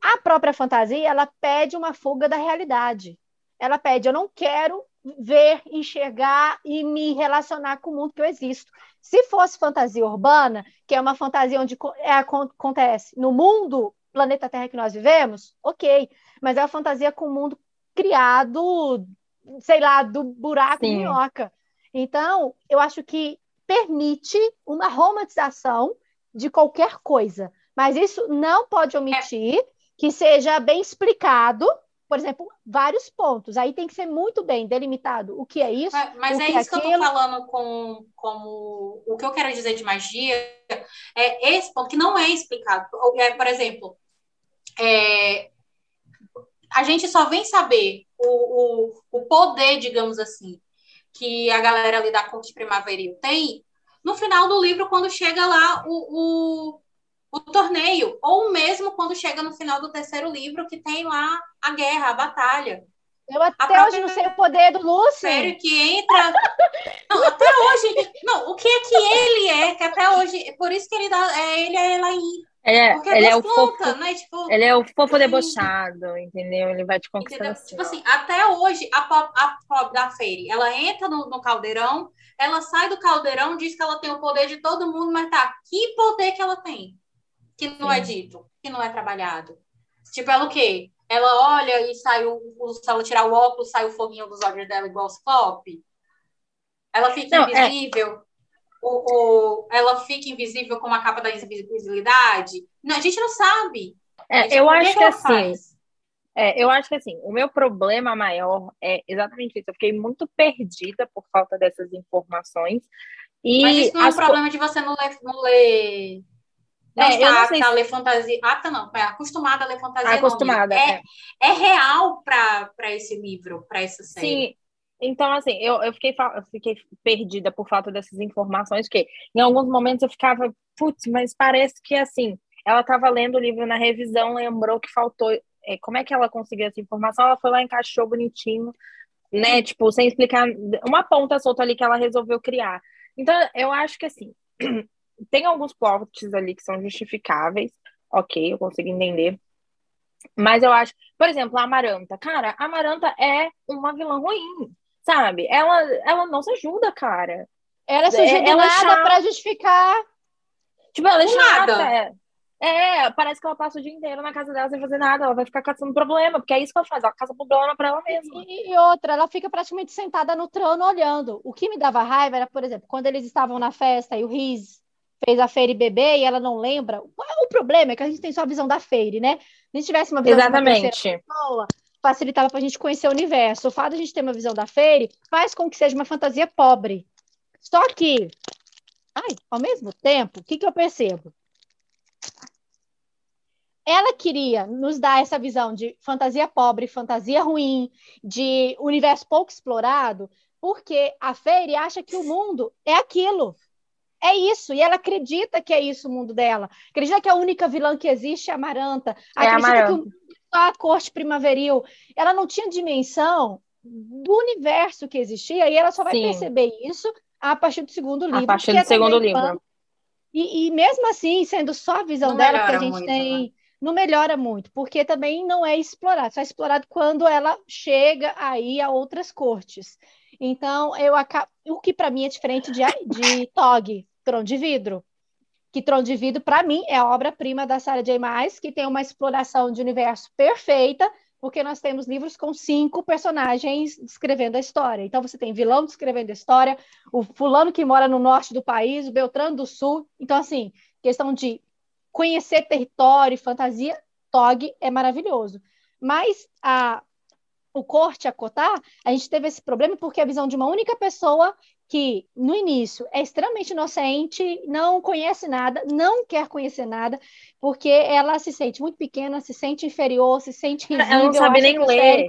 A própria fantasia, ela pede uma fuga da realidade ela pede: eu não quero ver, enxergar e me relacionar com o mundo que eu existo. Se fosse fantasia urbana, que é uma fantasia onde é, acontece no mundo, planeta Terra que nós vivemos, ok, mas é uma fantasia com o mundo criado, sei lá, do buraco Sim. de minhoca. Então, eu acho que permite uma romantização de qualquer coisa, mas isso não pode omitir que seja bem explicado por exemplo, vários pontos. Aí tem que ser muito bem delimitado o que é isso. Mas, mas é, é isso que eu estou falando com como o que eu quero dizer de magia é esse ponto que não é explicado. É, por exemplo, é, a gente só vem saber o, o, o poder, digamos assim, que a galera ali da corte primaveril tem no final do livro, quando chega lá o, o o torneio, ou mesmo quando chega no final do terceiro livro, que tem lá a guerra, a batalha. Eu até própria... hoje não sei o poder do Lúcio. Sério, que entra. <laughs> não, até hoje. Não, o que é que ele é? Que até hoje. Por isso que ele dá. É, ele é Elaine. É, ele é o fofo, né? tipo, ele é o fofo debochado, entendeu? Ele vai te conquistar assim. Tipo assim, até hoje, a pop, a pop da Feire, ela entra no, no, caldeirão, ela sai do caldeirão, diz que ela tem o poder de todo mundo, mas tá, que poder que ela tem? que não é Sim. é dito, que não é trabalhado. Tipo, ela o quê? Ela olha e sai o, se ela tirar o óculos, sai o foguinho dos olhos dela igual os Ciclope. Ela fica não, é invisível. É... O, o, ela fica invisível com a capa da invisibilidade. Não, a gente não sabe. É, eu acho que, que assim. É, eu acho que assim, o meu problema maior é exatamente isso. Eu fiquei muito perdida por falta dessas informações. E Mas isso não é um problema de você não ler, não ler não é, está apta a ler fantasia. Apta não, é acostumada a ler fantasia. Acostumada. É, é. é real para esse livro, para essa série. Sim. Então, assim, eu, eu, fiquei, eu fiquei perdida por falta dessas informações, porque em alguns momentos eu ficava, putz, mas parece que assim, ela estava lendo o livro na revisão, lembrou que faltou. É, como é que ela conseguiu essa informação? Ela foi lá, encaixou bonitinho, né? Tipo, sem explicar uma ponta solta ali que ela resolveu criar. Então, eu acho que assim, <clears throat> tem alguns plots ali que são justificáveis, ok, eu consigo entender. Mas eu acho, por exemplo, a Amaranta. Cara, a Amaranta é uma vilã ruim, sabe? Ela, ela não se ajuda, cara. Ela se ajuda ela é nada pra justificar. Tipo, ela é chata. Nada. É, parece que ela passa o dia inteiro na casa dela sem fazer nada, ela vai ficar caçando problema, porque é isso que ela faz, ela caça problema pra ela mesma. E, e, outra, ela fica praticamente sentada no trono olhando. O que me dava raiva era, por exemplo, quando eles estavam na festa e o Riz fez a Feire bebê e ela não lembra. O problema é que a gente tem só a visão da Feire, né? Se a gente tivesse uma visão Exatamente. uma pessoa, facilitava para a gente conhecer o universo. O fato de a gente ter uma visão da Feire faz com que seja uma fantasia pobre. Só que, ai, ao mesmo tempo, o que, que eu percebo? Ela queria nos dar essa visão de fantasia pobre, fantasia ruim, de universo pouco explorado, Porque a Fairy acha que o mundo é aquilo. É isso, e ela acredita que é isso o mundo dela. Acredita que a única vilã que existe é a Maranta. É acredita Amaranta. que o só a corte primaveril. Ela não tinha dimensão do universo que existia, e ela só vai Sim. perceber isso a partir do segundo livro. A partir do é segundo livro. E, e mesmo assim, sendo só a visão Não dela, que a melhora gente muito, tem. né? Não melhora muito, porque também não é explorado, só é explorado quando ela chega aí a outras cortes. Então, eu acabo. O que para mim é diferente de, de Tog, Trono de Vidro. Que Trono de Vidro, para mim, é a obra-prima da Sarah J. Maas, que tem uma exploração de universo perfeita, porque nós temos livros com cinco personagens descrevendo a história. Então, você tem vilão descrevendo a história, o fulano que mora no norte do país, o Beltrano do sul. Então, assim, questão de conhecer território, fantasia, Tog é maravilhoso. Mas a, o corte, a cotar, a gente teve esse problema porque a visão de uma única pessoa que, no início, é extremamente inocente, não conhece nada, não quer conhecer nada, porque ela se sente muito pequena, se sente inferior, se sente risível. Ela não sabe nem ler.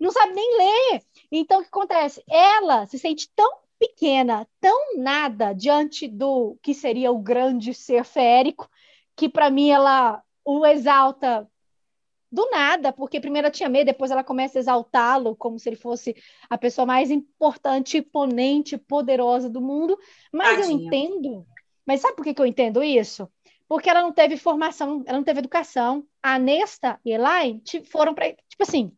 Não sabe nem ler. Então, o que acontece? Ela se sente tão pequena, tão nada diante do que seria o grande ser férico, que para mim ela o exalta do nada, porque primeiro ela tinha medo, depois ela começa a exaltá-lo como se ele fosse a pessoa mais importante, imponente, poderosa do mundo. Mas eu Tadinha. entendo. Mas sabe por que que eu entendo isso? Porque ela não teve formação, ela não teve educação. A Nesta e Elaine foram para, tipo assim,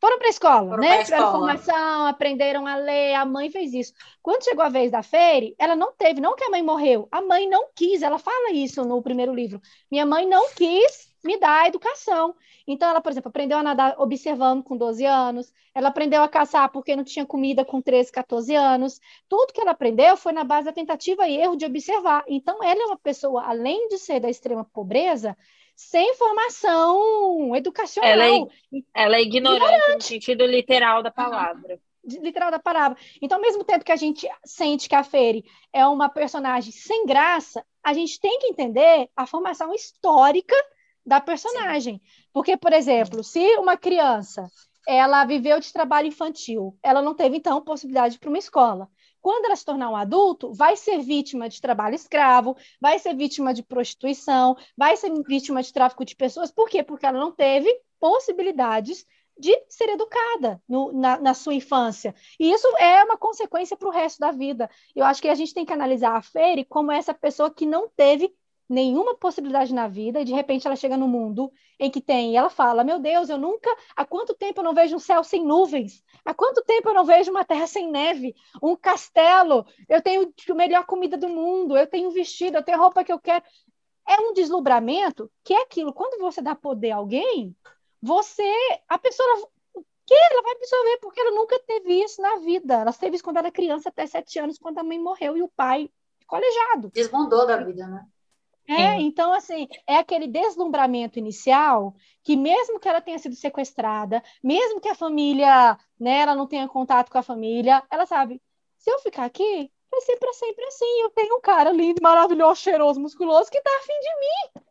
foram para a escola, Foram né? Tiveram formação, aprenderam a ler, a mãe fez isso. Quando chegou a vez da Fairy, ela não teve, não que a mãe morreu, a mãe não quis, ela fala isso no primeiro livro. Minha mãe não quis me dar a educação. Então, ela, por exemplo, aprendeu a nadar observando com 12 anos, ela aprendeu a caçar porque não tinha comida com 13, 14 anos. Tudo que ela aprendeu foi na base da tentativa e erro de observar. Então, ela é uma pessoa, além de ser da extrema pobreza, sem formação educacional. Ela é, ela é ignorante no sentido literal da palavra. de- literal da palavra. Então, ao mesmo tempo que a gente sente que a Fairy é uma personagem sem graça, a gente tem que entender a formação histórica da personagem. Porque, por exemplo, se uma criança ela viveu de trabalho infantil, ela não teve, então, possibilidade para uma escola. Quando ela se tornar um adulto, vai ser vítima de trabalho escravo, vai ser vítima de prostituição, vai ser vítima de tráfico de pessoas. Por quê? Porque ela não teve possibilidades de ser educada no, na, na, sua infância. E isso é uma consequência para o resto da vida. Eu acho que a gente tem que analisar a Fairy como essa pessoa que não teve nenhuma possibilidade na vida e de repente ela chega no mundo em que tem, e ela fala: "Meu Deus, eu nunca, há quanto tempo eu não vejo um céu sem nuvens? Há quanto tempo eu não vejo uma terra sem neve, um castelo? Eu tenho a melhor comida do mundo, eu tenho um vestido, eu tenho a roupa que eu quero". É um deslumbramento que é aquilo, quando você dá poder a alguém, você, a pessoa que ela vai absorver, porque ela nunca teve isso na vida. Ela teve isso quando era criança, até sete anos, quando a mãe morreu e o pai colegiado. Desbundou da vida, né? É, Sim. então, assim, é aquele deslumbramento inicial que, mesmo que ela tenha sido sequestrada, mesmo que a família, né, ela não tenha contato com a família, ela sabe, se eu ficar aqui, vai ser para sempre assim. Eu tenho um cara lindo, maravilhoso, cheiroso, musculoso, que tá afim de mim.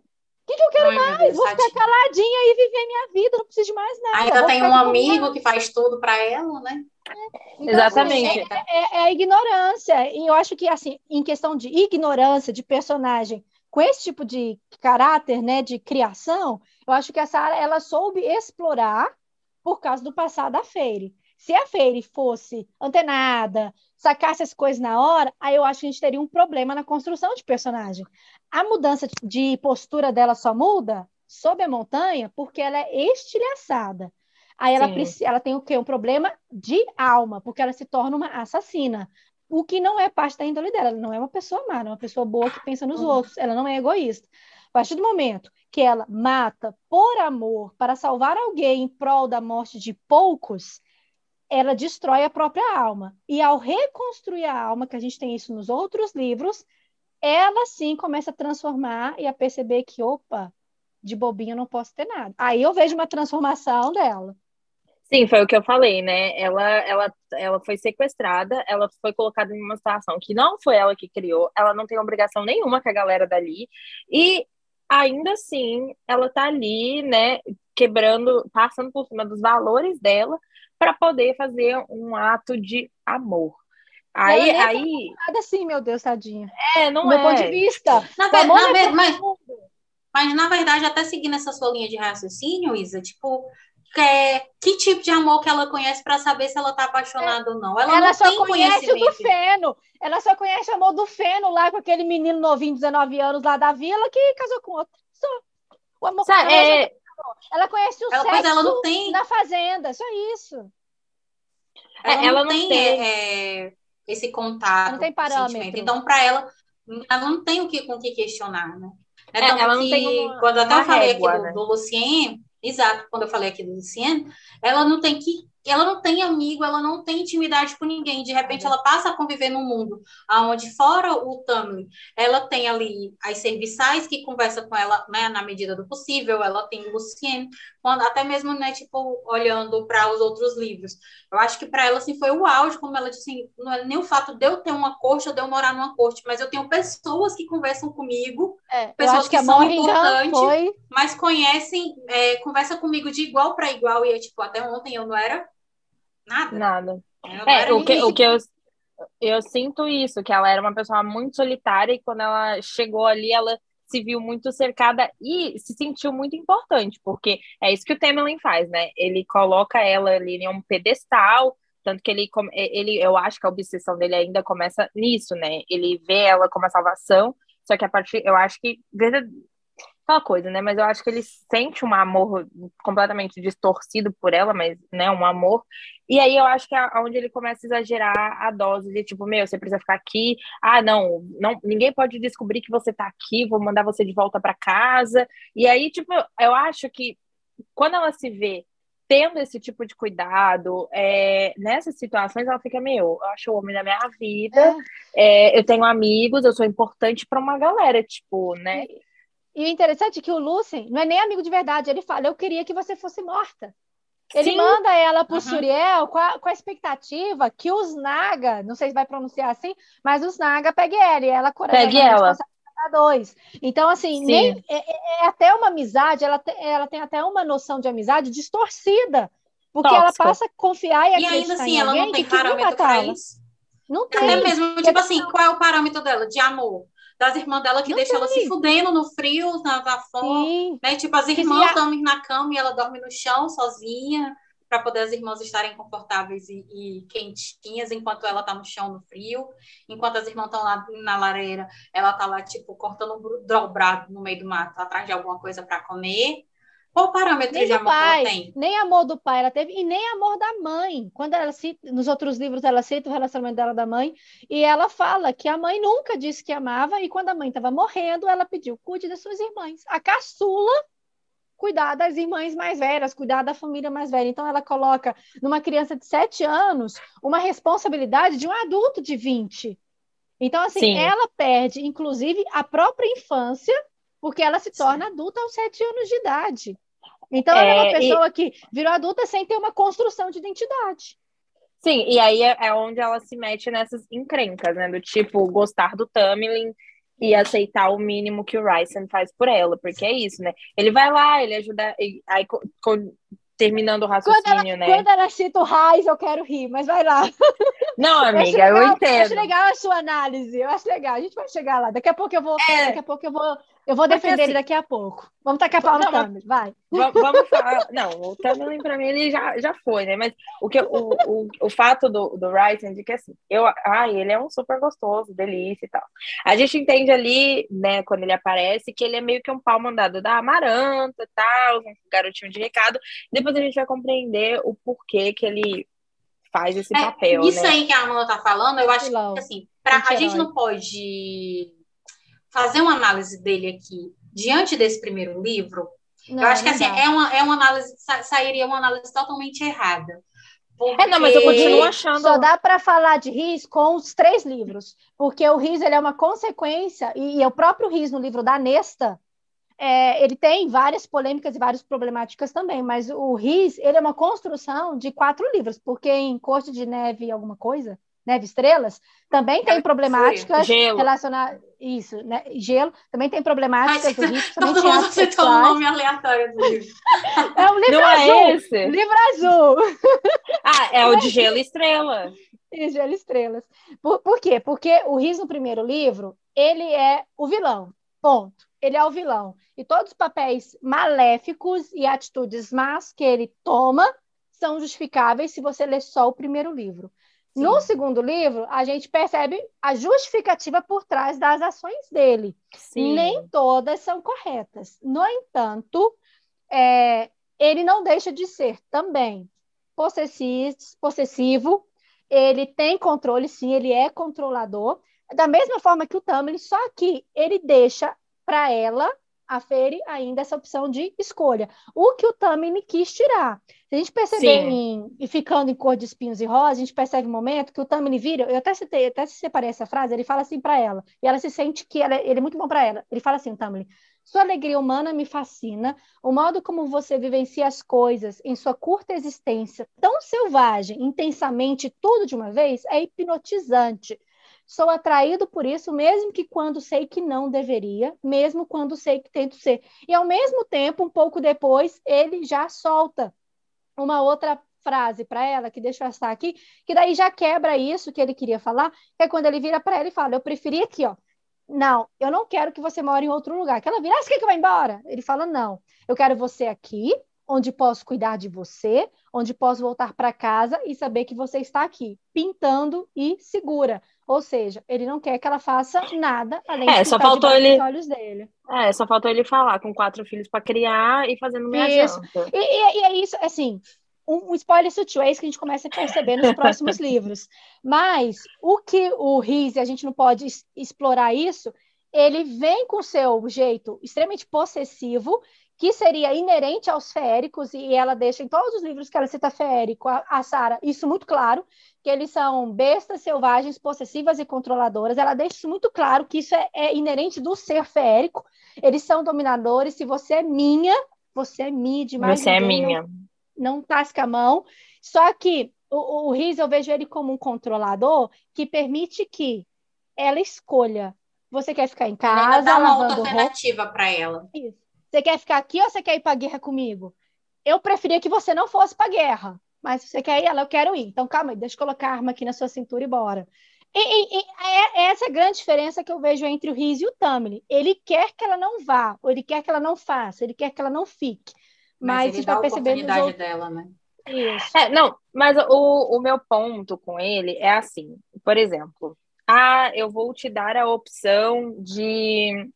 O que, que eu quero Ai, mais? Deus, Vou ficar caladinha e viver minha vida, não preciso de mais nada. Ainda tem um amigo que faz tudo para ela, né? Então, Exatamente. Assim, é, é, é a ignorância. E eu acho que, assim, em questão de ignorância de personagem com esse tipo de caráter, né, de criação, eu acho que a Sarah ela soube explorar por causa do passado da Feire. Se a Feire fosse antenada, sacasse as coisas na hora, aí eu acho que a gente teria um problema na construção de personagem. A mudança de postura dela só muda sob a montanha porque ela é estilhaçada. Aí ela, ela tem o quê? Um problema de alma, porque ela se torna uma assassina o que não é parte da índole dela. Ela não é uma pessoa má, não é uma pessoa boa que pensa nos uhum. outros, ela não é egoísta. A partir do momento que ela mata por amor para salvar alguém em prol da morte de poucos, ela destrói a própria alma. E ao reconstruir a alma, que a gente tem isso nos outros livros, ela sim começa a transformar e a perceber que, opa, de bobinha eu não posso ter nada. Aí eu vejo uma transformação dela. Sim, foi o que eu falei, né? Ela, ela, ela foi sequestrada, ela foi colocada em uma situação que não foi ela que criou, ela não tem obrigação nenhuma com a galera dali, e ainda assim ela tá ali, né, quebrando, passando por cima dos valores dela para poder fazer um ato de amor. Aí, Ela nem aí, Nada assim, meu Deus, tadinha. é, não Do meu é. ponto de vista. Na, O ver- amor na é ver- mas, mas, na verdade, até seguindo essa sua linha de raciocínio, Isa, tipo, é, que tipo de amor que ela conhece para saber se ela tá apaixonada ou não? Ela, Ela não só tem conhece o do. Feno. Ela só conhece o amor do Feno lá com aquele menino novinho, 19 anos lá da vila, que casou com outro. Só. O amor Sabe, ela, é, ela conhece o Ela, sexo ela não tem, na fazenda, só isso. ela É, não ela não tem, tem. é, esse contato, Não tem parâmetro. sentimento. Então, para ela, ela não tem o que, com o que questionar, né? É, É, tanto ela não que, tem uma- quando até eu falei régua, aqui do, né? do Lucien, exato, quando eu falei aqui do Lucien, ela não tem que ela não tem amigo, ela não tem intimidade com ninguém. De repente, ela passa a conviver num mundo onde, fora o Tamlin, ela tem ali as serviçais que conversam com ela né, na medida do possível, ela tem o Lucien, quando, até mesmo, né, tipo, olhando para os outros livros. Eu acho que para ela, assim, foi o auge, como ela disse, assim, não é nem o fato de eu ter uma corte ou de eu morar numa corte, mas eu tenho pessoas que conversam comigo, É, Pessoas que, que são importantes. foi. mas conhecem, é, conversa comigo de igual para igual, e é tipo, até ontem eu não era nada. Nada. É, era o que, o que eu, eu sinto isso, que ela era uma pessoa muito solitária e quando ela chegou ali, ela se viu muito cercada e se sentiu muito importante, porque é isso que o Temelin faz, né? Ele coloca ela ali em um pedestal, tanto que ele, ele, eu acho que a obsessão dele ainda começa nisso, né? Ele vê ela como a salvação, só que a partir, eu acho que aquela coisa, né? Mas eu acho que ele sente um amor completamente distorcido por ela, mas, né, um amor e aí eu acho que é onde ele começa a exagerar a dose de tipo, meu, você precisa ficar aqui. Ah, não, não, ninguém pode descobrir que você tá aqui, vou mandar você de volta para casa. E aí, tipo, eu acho que quando ela se vê tendo esse tipo de cuidado, é, nessas situações ela fica, meu, eu acho o homem da minha vida, é, eu tenho amigos, eu sou importante para uma galera, tipo, né? E o interessante é que o Lucien não é nem amigo de verdade. Ele fala: Eu queria que você fosse morta. Ele Sim. manda ela para o Uhum. Suriel com a, com a expectativa que os Naga, não sei se vai pronunciar assim, mas os Naga pegue ela e ela Pegue ela. dois. Então, assim, Sim. nem, é, é- é até uma amizade, ela, te- ela tem até uma noção de amizade distorcida. Porque ela passa a confiar e E acreditar ainda assim, em ela não tem que parâmetro para isso. Não tem. Até mesmo, tipo assim, qual é o parâmetro dela de amor? Das irmãs dela que Não deixam ela tem. se fudendo no frio, na, na fome, né? Tipo, as irmãs dormem na cama e ela dorme no chão sozinha, para poder as irmãs estarem confortáveis e, e quentinhas enquanto ela tá no chão no frio, enquanto as irmãs estão lá na lareira, ela tá lá tipo cortando um dobrado no meio do mato, atrás de alguma coisa para comer. Qual o parâmetro Nem de amor que ela pai, tem? nem amor do pai ela teve, e nem amor da mãe. Quando ela cita, nos outros livros ela cita o relacionamento dela da mãe, e ela fala que a mãe nunca disse que amava, e quando a mãe estava morrendo, ela pediu, cuide das suas irmãs. A caçula, cuidar das irmãs mais velhas, cuidar da família mais velha. Então ela coloca numa criança de 7 anos uma responsabilidade de um adulto de 20. Então, assim, Sim. ela perde, inclusive, a própria infância, porque ela se torna adulta aos 7 anos de idade. Então, ela é uma É, e- pessoa que virou adulta sem ter uma construção de identidade. Sim, e aí é, é onde ela se mete nessas encrencas, né? Do tipo, gostar do Tamlin e aceitar o mínimo que o Ryzen faz por ela, porque é isso, né? Ele vai lá, ele ajuda. e- Aí, terminando o Quando ela, raciocínio, né? quando ela cita o Raiz, eu quero rir, mas vai lá. Não, Eu amiga, eu legal- entendo. Acho legal a sua análise, eu acho legal. A gente vai chegar lá. Daqui a pouco eu vou, É. daqui a pouco eu vou, eu vou Porque, defender ele assim, daqui a pouco. Vamos tacar pau no Thumbs, vai. Va- Vamos falar. Não, o Tamlin pra mim ele já, já foi, né? Mas o, que, o, o, o fato do, do Ryzen de que assim, eu, ai, ele é um super gostoso, delícia e tal. A gente entende ali, né, quando ele aparece, que ele é meio que um pau mandado da Amaranta e tal, um garotinho de recado. Depois a gente vai compreender o porquê que ele faz esse É, papel, Isso né? aí que a Amanda tá falando, eu acho que assim, pra, a gente não pode fazer uma análise dele aqui diante desse primeiro livro. Não, eu acho que assim, dá. é uma, é uma análise, sa- sairia uma análise totalmente errada. É, não, mas eu Porque- continuo achando. Só dá para falar de Riz com os três livros, porque o Riz ele é uma consequência, e, e o próprio Riz no livro da Nesta, é, ele tem várias polêmicas e várias problemáticas também, mas o Riz ele é uma construção de quatro livros, porque em Corte de Neve alguma coisa, Neve e Estrelas, também tem e problemáticas relacionadas, isso, né, gelo, também tem problemáticas Mas Riz, <laughs> todo mundo citou um nome aleatório do livro. <laughs> É um livro Não azul, é esse? livro azul. Ah, é o de Gelo e Estrela. Riz, <laughs> Gelo Estrelas. Por, por quê? Porque o Riz, no primeiro livro, ele é o vilão. Ponto. Ele é o vilão. E todos os papéis maléficos e atitudes más que ele toma são justificáveis se você ler só o primeiro livro. Sim. No segundo livro, a gente percebe a justificativa por trás das ações dele. Sim. Nem todas são corretas. No entanto, é, ele não deixa de ser também possessivo, ele tem controle, sim, ele é controlador, da mesma forma que o Tamlin, só que ele deixa para ela, a Fere, ainda essa opção de escolha. O que o Tamlin quis tirar. Se a gente perceber em, e ficando em cor de espinhos e rosa, a gente percebe um momento que o Tamlin vira, eu até citei, até separei essa frase, ele fala assim para ela, e ela se sente que ela, é, ele é muito bom para ela. Ele fala assim, o Tamlin, sua alegria humana me fascina. O modo como você vivencia as coisas em sua curta existência, tão selvagem, intensamente, tudo de uma vez, é hipnotizante. Sou atraído por isso, mesmo que quando sei que não deveria, mesmo quando sei que tento ser. E ao mesmo tempo, um pouco depois, ele já solta uma outra frase para ela, que deixa eu estar aqui, que daí já quebra isso que ele queria falar, que é quando ele vira para ela e fala: Eu preferi aqui, ó, não, eu não quero que você more em outro lugar. Que ela vira, ah, você quer que eu vá embora? Ele fala, não, eu quero você aqui, onde posso cuidar de você, onde posso voltar para casa e saber que você está aqui, pintando e segura. Ou seja, ele não quer que ela faça nada além é, de só faltou ele olhos dele. É, só faltou ele falar com quatro filhos para criar e fazendo minha isso. janta. E, e, e é isso, assim, um, um spoiler sutil, é isso que a gente começa a perceber nos <laughs> próximos livros. Mas o que o Riz, a gente não pode explorar isso, ele vem com seu jeito extremamente possessivo, que seria inerente aos feéricos, e ela deixa em todos os livros que ela cita feérico, a, a Sara, isso muito claro, que eles são bestas selvagens, possessivas e controladoras. Ela deixa isso muito claro, que isso é, é inerente do ser feérico. Eles são dominadores. Se você é minha, você é minha demais. Você é minha não tasca a mão. Só que o, o Riz, eu vejo ele como um controlador que permite que ela escolha. Você quer ficar em casa, dá uma alternativa para ela. Isso. Você quer ficar aqui ou você quer ir para a guerra comigo? Eu preferia que você não fosse para a guerra, mas se você quer ir, ela, eu quero ir. Então, calma aí, deixa eu colocar a arma aqui na sua cintura e bora. E, e, e é, é essa a grande diferença que eu vejo entre o Riz e o Tamlin. Ele quer que ela não vá, ou ele quer que ela não faça, ele quer que ela não fique. Mas, mas vai percebendo a outros... dela, né? Isso. É, não, mas o, o meu ponto com ele é assim, por exemplo, ah, eu vou te dar a opção de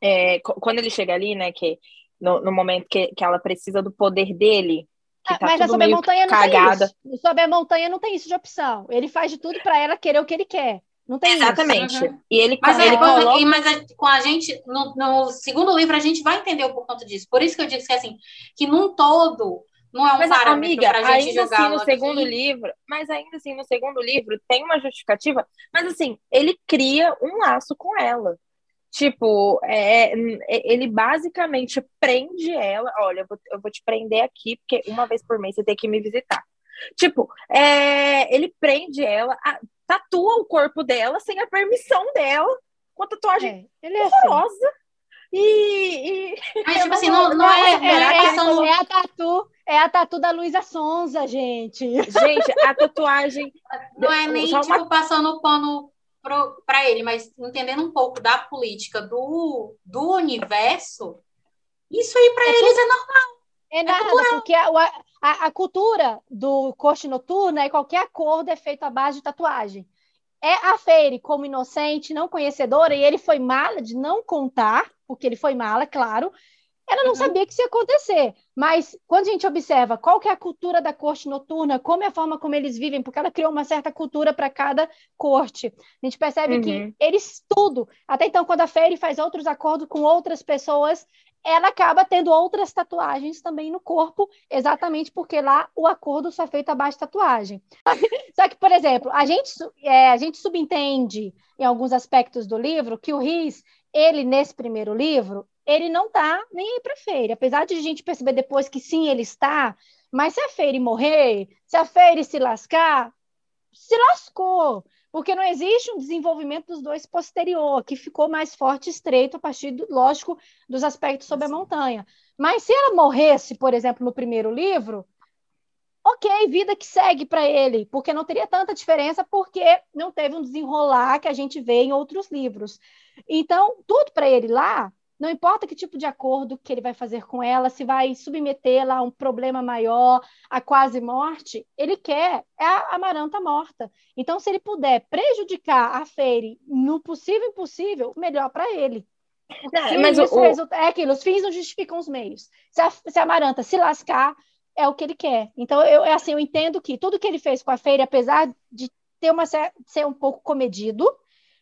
é, quando ele chega ali, né, que no, no momento que, que ela precisa do poder dele, que ah, tá mas tudo meio montanha cagada. Não tem isso. Sob a montanha não tem isso de opção. Ele faz de tudo para ela querer o que ele quer. Não tem Exatamente. Isso. Uhum. E ele, mas, ele coloca... mas a, com a gente, no, no, segundo livro, a gente vai entender por conta disso. Por isso que eu disse que assim, que num todo não é um mas, parâmetro amiga, pra gente ainda assim, no segundo livro, mas ainda assim, no segundo livro, tem uma justificativa, mas assim, ele cria um laço com ela. Tipo, é, é ele basicamente prende ela. Olha, eu vou, eu vou te prender aqui, porque uma vez por mês você tem que me visitar. Tipo, é, ele prende ela, a, tatua o corpo dela sem a permissão dela, com a tatuagem é, ele é assim. horrorosa. Assim. E, e, Mas, tipo assim, não, não é, é, é, questão... é, a tatu, é a tatu da Luísa Sonza, gente. Gente, a tatuagem. Não é nem tipo, uma... passando pano para ele, mas entendendo um pouco da política do, do universo, isso aí para é eles tudo... é normal. É nada, é porque a, a, a, cultura do corte noturno é qualquer acordo é feito à base de tatuagem. É a Feire, como inocente, não conhecedora, e ele foi mala de não contar, porque ele foi mala, claro, ela não uhum. sabia que isso ia acontecer. Mas quando a gente observa qual que é a cultura da corte noturna, como é a forma como eles vivem, porque ela criou uma certa cultura para cada corte, a gente percebe uhum. que eles tudo. Até então, quando a Fairy faz outros acordos com outras pessoas, ela acaba tendo outras tatuagens também no corpo, exatamente porque lá o acordo só é feito abaixo de tatuagem. <laughs> Só que, por exemplo, a gente, é, a gente subentende em alguns aspectos do livro que o Riz, ele, nesse primeiro livro, ele não tá nem aí para feira. Apesar de a gente perceber depois que sim, ele está, mas se a feira morrer, se a feira se lascar, se lascou porque não existe um desenvolvimento dos dois posterior, que ficou mais forte e estreito a partir, do, lógico, dos aspectos sobre a montanha. Mas se ela morresse, por exemplo, no primeiro livro, ok, vida que segue para ele, porque não teria tanta diferença, porque não teve um desenrolar que a gente vê em outros livros. Então, tudo para ele lá, não importa que tipo de acordo que ele vai fazer com ela, se vai submetê-la a um problema maior, a quase morte, ele quer é a Amaranta morta. Então, se ele puder prejudicar a Feire no possível impossível, melhor para ele. Não, mas o, resulta... é aquilo, os fins não justificam os meios. Se a, se a Amaranta se lascar, é o que ele quer. Então, eu, é assim, eu entendo que tudo que ele fez com a Feira, apesar de ter uma ser um pouco comedido,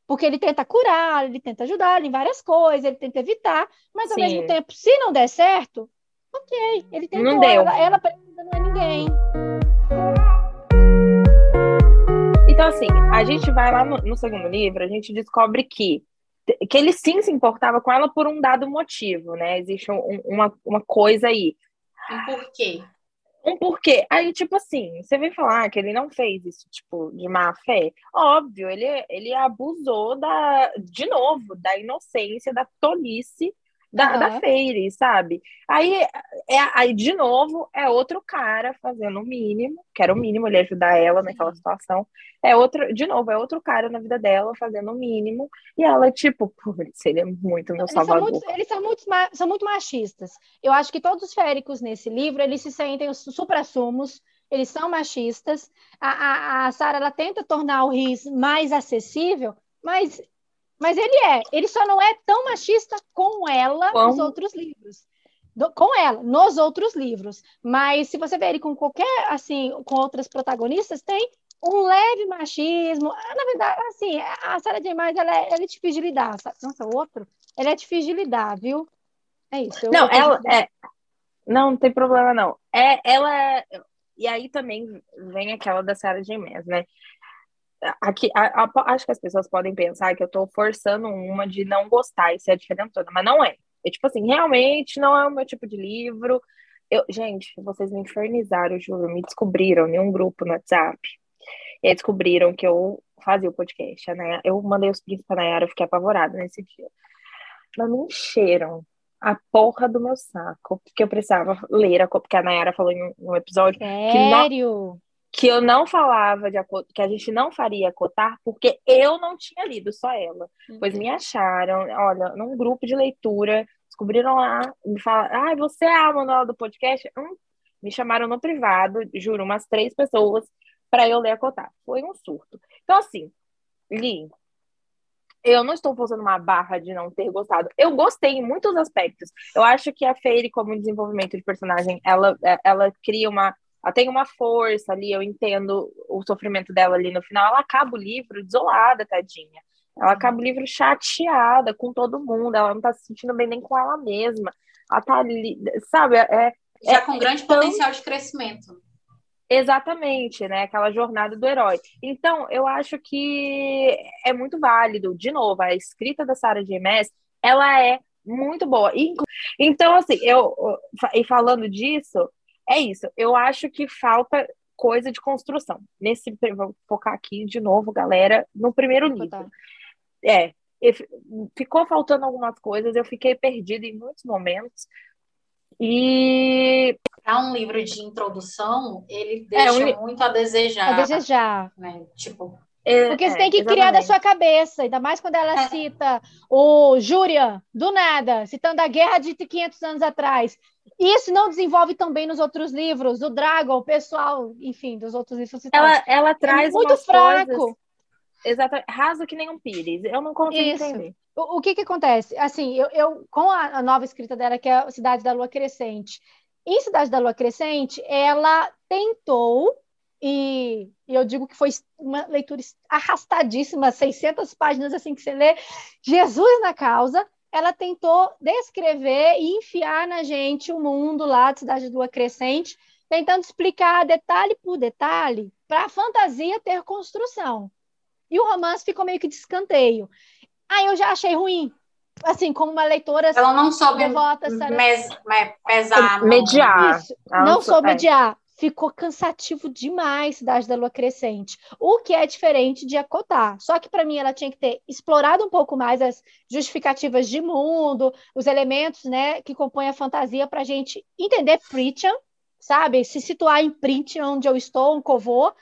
porque ele tenta curar, ele tenta ajudar em várias coisas, ele tenta evitar, mas ao Sim. mesmo tempo, se não der certo, ok, ele tentou, não deu. ela, ela não é ninguém. Então, assim, a gente vai lá no, no segundo livro, a gente descobre que que ele sim se importava com ela por um dado motivo, né? Existe um, uma, uma coisa aí. E por quê? Um porquê. Aí, tipo assim, você vem falar que ele não fez isso, tipo, de má fé. Óbvio, ele, ele abusou da, de novo, da inocência, da tolice da, uhum. da Feire, sabe? Aí, é, aí, de novo, é outro cara fazendo o mínimo, que era o mínimo ele ajudar ela naquela situação. É outro, de novo, é outro cara na vida dela fazendo o mínimo, e ela, tipo, putz, ele é muito meu eles salvador. São muito, eles são muito, são muito machistas. Eu acho que todos os féricos nesse livro, eles se sentem os supra-sumos, eles são machistas. A, a, a Sara, ela tenta tornar o Riz mais acessível, mas mas ele é, ele só não é tão machista com ela Bom. nos outros livros. Do, com ela, nos outros livros. Mas se você ver ele com qualquer, assim, com outras protagonistas, tem um leve machismo. Ah, na verdade, assim, a Sarah J. Maas, ela, é, ela é difícil de lidar. Nossa, o outro, ela é difícil de lidar, viu? É isso. não, ela é... Não, não tem problema, não. É, ela... É, e aí também vem aquela da Sarah J. Maas, né? Aqui, a, a, acho que as pessoas podem pensar que eu tô forçando uma de não gostar e ser a diferente toda, mas não é. É tipo assim, realmente não é o meu tipo de livro. Eu, gente, vocês me infernizaram, juro, me descobriram em um grupo no WhatsApp. E aí descobriram que eu fazia o podcast, né? Eu mandei os prints pra Nayara, eu fiquei apavorada nesse dia. Mas me encheram a porra do meu saco, porque eu precisava ler, a, porque a Nayara falou em um, episódio. Sério? Que eu não falava de que a gente não faria cotar porque eu não tinha lido, só ela. Uhum. Pois me acharam, olha, num grupo de leitura, descobriram lá, me falaram, ah, você é a Manuela do podcast? Hum, me chamaram no privado, juro, umas três pessoas para eu ler a cotar. Foi um surto. Então, assim, Li, eu não estou forçando uma barra de não ter gostado. Eu gostei em muitos aspectos. Eu acho que a Feire, como desenvolvimento de personagem, ela, ela cria uma ela tem uma força ali, eu entendo o sofrimento dela ali no final. Ela acaba o livro desolada, tadinha. Ela acaba o livro chateada com todo mundo, ela não tá se sentindo bem nem com ela mesma. Ela tá ali, sabe? É, Já é, com grande então... potencial de crescimento. Exatamente, né? Aquela jornada do herói. Então, eu acho que é muito válido. De novo, a escrita da Sarah J. Maas, ela é muito boa. Então, assim, eu e falando disso, é isso. Eu acho que falta coisa de construção. Nesse, vou focar aqui de novo, galera, no primeiro nível. É, ficou faltando algumas coisas, eu fiquei perdida em muitos momentos. E para um livro de introdução, ele deixa é, um... muito a desejar. A desejar. Né? Tipo, é, Porque você é, tem que exatamente. criar da sua cabeça, ainda mais quando ela é. cita o Júria, do nada, citando a guerra de 500 anos atrás. Isso não desenvolve também nos outros livros, do Dragon, o pessoal, enfim, dos outros livros. Ela, ela é traz é muito fraco. Coisas, exatamente, raso que nem um pires. Eu não consigo Isso. entender. O, o, que que acontece? Assim, eu, eu com a, a nova escrita dela, que é Cidade da Lua Crescente, em Cidade da Lua Crescente, ela tentou e, e, eu digo que foi uma leitura arrastadíssima, 600 páginas assim que você lê, Jesus na causa, ela tentou descrever e enfiar na gente o mundo lá da Cidade do Lua Crescente, tentando explicar detalhe por detalhe para a fantasia ter construção. E o romance ficou meio que de escanteio. Aí eu já achei ruim. Assim, como uma leitora. Ela não soube devota, mes, pesar. Mediar. Isso, não soube é. mediar ficou cansativo demais Cidade da Lua Crescente, o que é diferente de Acotar. Só que para mim ela tinha que ter explorado um pouco mais as justificativas de mundo, os elementos, né, que compõem a fantasia para a gente entender Pritchard, sabe? Se situar em print onde eu estou, um covô.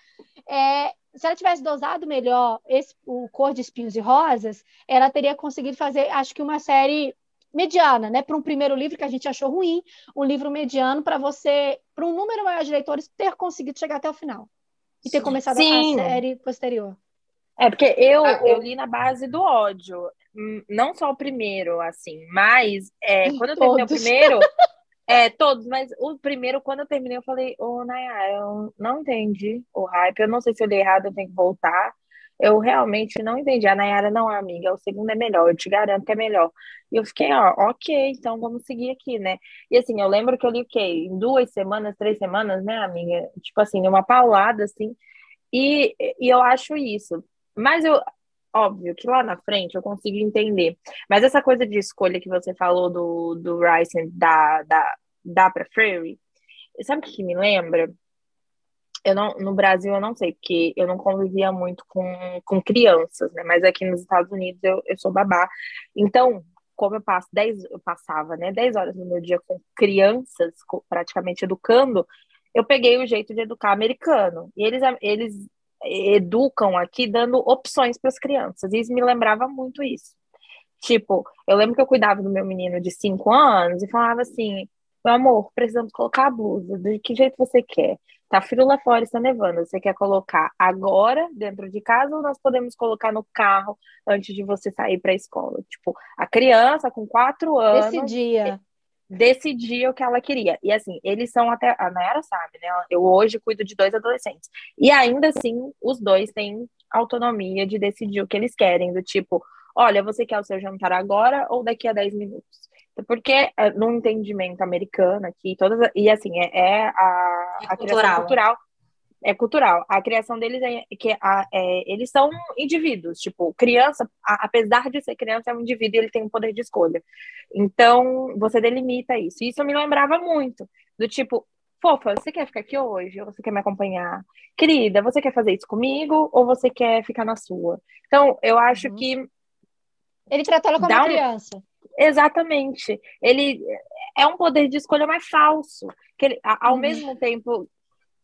É, se ela tivesse dosado melhor esse, o Cor de Espinhos e Rosas, ela teria conseguido fazer, acho que uma série mediana, né? Para um primeiro livro que a gente achou ruim, um livro mediano para você, para um número maior de leitores, ter conseguido chegar até o final e ter começado Sim. a série posterior. É, porque eu, ah, eu li na base do ódio. Hum, não só o primeiro, assim, mas é, quando eu terminei o primeiro. <laughs> é, todos, mas o primeiro, quando eu terminei, eu falei, ô, oh, Nayara, eu não entendi o hype. Eu não sei se eu li errado, eu tenho que voltar. Eu realmente não entendi. A Nayara não é amiga, o segundo é melhor, eu te garanto que é melhor. E eu fiquei, ó, ok, então vamos seguir aqui, né? E assim, eu lembro que eu li o quê? Em duas semanas, três semanas, né, amiga? Tipo assim, uma paulada, assim. E, e eu acho isso. Mas eu, óbvio que lá na frente eu consigo entender. Mas essa coisa de escolha que você falou do, do Rice da, da, da pra Free, sabe o que me lembra? Eu não, no Brasil eu não sei, porque eu não convivia muito com, com crianças, né? Mas aqui nos Estados Unidos eu, eu sou babá. Então, como eu passo 10, eu passava, né, 10 horas no meu dia com crianças, praticamente educando, eu peguei o jeito de educar americano. E eles, eles educam aqui dando opções para as crianças. E isso me lembrava muito isso. Tipo, eu lembro que eu cuidava do meu menino de 5 anos e falava assim: meu amor, precisamos colocar a blusa. De que jeito você quer? Tá frio lá fora, está nevando. Você quer colocar agora dentro de casa ou nós podemos colocar no carro antes de você sair para a escola? Tipo, a criança com quatro anos. Esse dia decidir o que ela queria. E assim, eles são até. A Nayara sabe, né? Eu hoje cuido de dois adolescentes. E ainda assim, os dois têm autonomia de decidir o que eles querem, do tipo, olha, você quer o seu jantar agora ou daqui a 10 minutos? Porque é, no entendimento americano aqui, todas. E assim, é, é a, é a criação cultural é cultural. A criação deles é que a, é, eles são indivíduos, tipo, criança, a, apesar de ser criança, é um indivíduo e ele tem um poder de escolha. Então, você delimita isso. Isso me lembrava muito do tipo, fofa, você quer ficar aqui hoje? Ou você quer me acompanhar? Querida, você quer fazer isso comigo ou você quer ficar na sua? Então, eu acho uhum. que. Ele trata ela como uma um... Exatamente. Ele é um poder de escolha mais falso. Que ele, ao uhum. mesmo tempo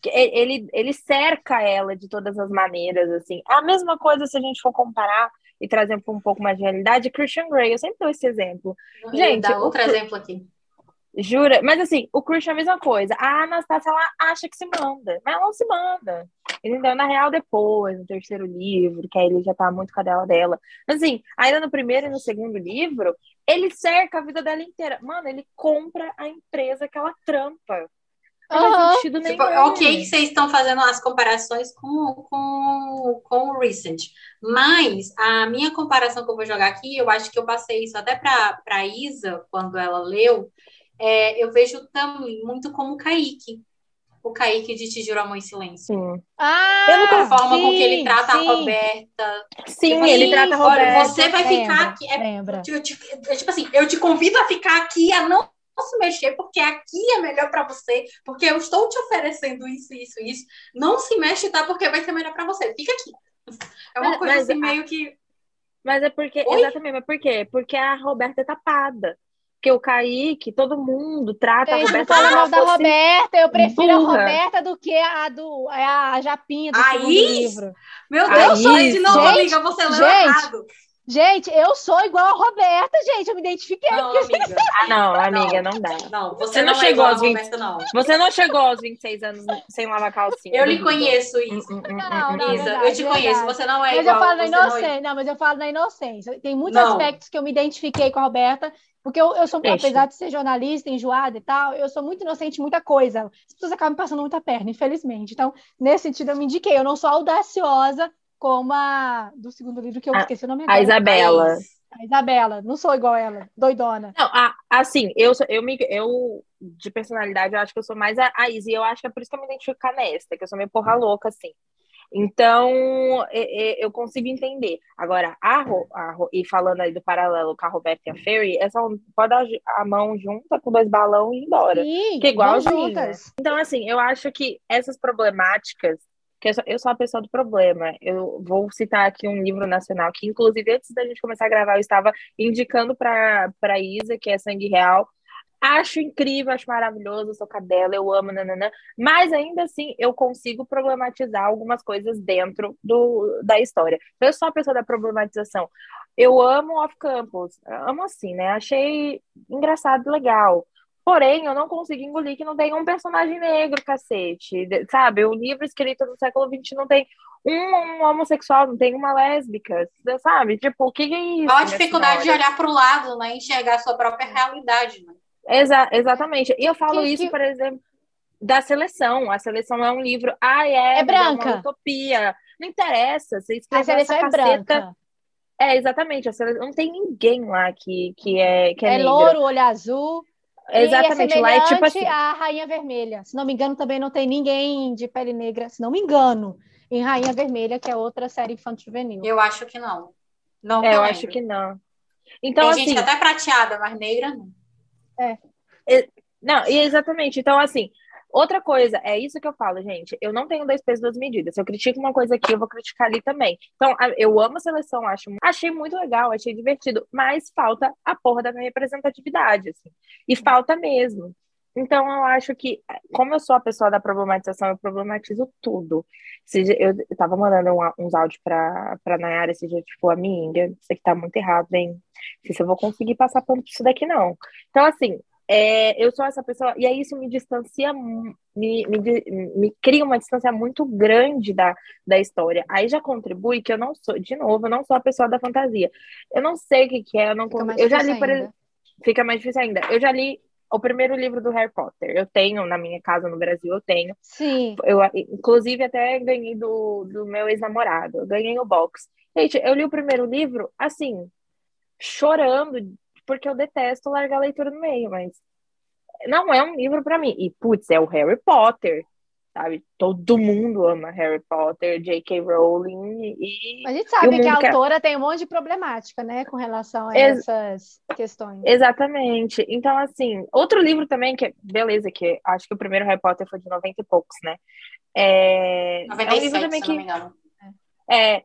ele, ele cerca ela de todas as maneiras, assim. É a mesma coisa se a gente for comparar e trazer um pouco mais de realidade, Christian Grey, eu sempre dou esse exemplo. Eu gente, dar outro o... exemplo aqui. Jura? Mas assim, o Christian é a mesma coisa. A Anastácia, ela acha que se manda, mas ela não se manda. Entendeu? Na real, depois, no terceiro livro, que aí ele já tá muito cadela dela. Mas assim, ainda no primeiro e no segundo livro, ele cerca a vida dela inteira. Mano, ele compra a empresa que ela trampa. Não uhum. faz sentido tipo, nenhum. Tipo, ok que vocês estão fazendo as comparações com, com, com o Recent, mas a minha comparação que eu vou jogar aqui, eu acho que eu passei isso até para a Isa, quando ela leu, é, eu vejo também muito como o Kaique. O Kaique de Te Juro Amor em Silêncio. Sim. Ah, a forma sim, com que ele trata sim. a Roberta. Sim, ele trata a Roberta. Você vai lembra, ficar aqui. É, lembra. Tipo, tipo assim, eu te convido a ficar aqui, a não posso mexer porque aqui é melhor para você, porque eu estou te oferecendo isso, isso, isso. Não se mexe, tá? Porque vai ser melhor para você. Fica aqui. É uma mas, coisa mas, assim meio que. Mas é porque. Oi? Exatamente, mas por quê? Porque a Roberta é tapada. Porque o Kaique, todo mundo trata a Roberta. Fala mal da Roberta, eu prefiro burra. a Roberta do que a do a Japinha do Aí, livro. Meu Deus, Aí, de novo, gente, amiga, você leu gente, errado. Gente, eu sou igual a Roberta, gente. Eu me identifiquei. Não, amiga. <laughs> Ah, não, amiga, não dá. Não, você, você não, não, chegou é aos 20... Roberta, não. Você não chegou aos 26 anos sem lavar calcinha. Eu lhe conheço, Isa. Hum, hum, hum, não, não, Isa, verdade, eu te conheço. Você não é mas igual. Eu falo na inocência. Não, não, mas eu falo na inocência. Tem muitos não. aspectos que eu me identifiquei com a Roberta. Porque eu, eu sou, Deixa. apesar de ser jornalista, enjoada e tal, eu sou muito inocente em muita coisa. As pessoas acabam me passando muita perna, infelizmente. Então, nesse sentido, eu me indiquei. Eu não sou audaciosa como a do segundo livro, que eu a, esqueci o nome agora. A Isabela. A Isabela, não sou igual ela, doidona. Não, a, assim, eu, eu, me, eu, de personalidade, eu acho que eu sou mais a, a Izzy, e eu acho que é por isso que eu me identifico com a Nesta, que eu sou meio porra louca, assim. Então, eu consigo entender. Agora, a, a, e falando aí do paralelo com a Roberta e a Ferry, é só pode dar a mão junta com dois balões e ir embora. Sim, que é igual juntas. Então, assim, eu acho que essas problemáticas que eu sou, eu sou a pessoa do problema. Eu vou citar aqui um livro nacional que, inclusive, antes da gente começar a gravar, eu estava indicando para a Isa, que é Sangue Real, acho incrível, acho maravilhoso, sou cadela, eu amo, nananã, mas ainda assim eu consigo problematizar algumas coisas dentro do, da história. Eu sou a pessoa da problematização. Eu amo off-campus, amo assim, né? Achei engraçado, legal. Porém, eu não consigo engolir que não tem um personagem negro, cacete. Sabe? O livro escrito no século XX não tem um, um homossexual, não tem uma lésbica, sabe? Tipo, o que é isso? Há a dificuldade de olhar para o lado, né? Enxergar a sua própria realidade, né? Exa exatamente. E eu falo que, isso, que... por exemplo, da seleção. A seleção é um livro. Ah, é, é branca. É uma utopia. Não interessa. Você a seleção é branca. É, exatamente. A seleção... Não tem ninguém lá que, que é que é, é louro, olho azul. Exatamente, e é lá é tipo assim. a Rainha Vermelha. Se não me engano, também não tem ninguém de pele negra, se não me engano, em Rainha Vermelha, que é outra série infantil juvenil. Eu acho que não. Não, é, eu acho que não. Então, tem assim, gente até prateada, mas negra não. É. Não, exatamente. Então, assim, outra coisa, é isso que eu falo, gente. Eu não tenho dois pesos, duas medidas. Se eu critico uma coisa aqui, eu vou criticar ali também. Então, eu amo a seleção, acho, achei muito legal, achei divertido, mas falta a porra da minha representatividade, assim. E falta mesmo. Então, eu acho que, como eu sou a pessoa da problematização, eu problematizo tudo. Eu, tava mandando uns áudios pra, pra Nayara esse dia, tipo, amiga, isso aqui tá muito errado, hein? Não sei se eu vou conseguir passar por isso daqui, não. Então, assim, é, eu sou essa pessoa, e aí isso me distancia, me, me, me, cria uma distância muito grande da, da história. Aí já contribui que eu não sou, de novo, eu não sou a pessoa da fantasia. Eu não sei o que, que é, eu não Eu já li, por exemplo, fica mais difícil ainda. Eu já li o primeiro livro do Harry Potter. Eu tenho na minha casa no Brasil, eu tenho. Sim. Eu, inclusive, até ganhei do, do meu ex-namorado. Eu ganhei o box. Gente, eu li o primeiro livro, assim, chorando, porque eu detesto largar a leitura no meio, mas não é um livro para mim. E, putz, é o Harry Potter sabe? Todo mundo ama Harry Potter, J.K. Rowling e. A gente sabe que a autora quer... tem um monte de problemática, né, com relação a Ex essas questões. Exatamente. Então, assim, outro livro também que, beleza, que acho que o primeiro Harry Potter foi de 90 e poucos, né? É, 97, é um livro também que. É,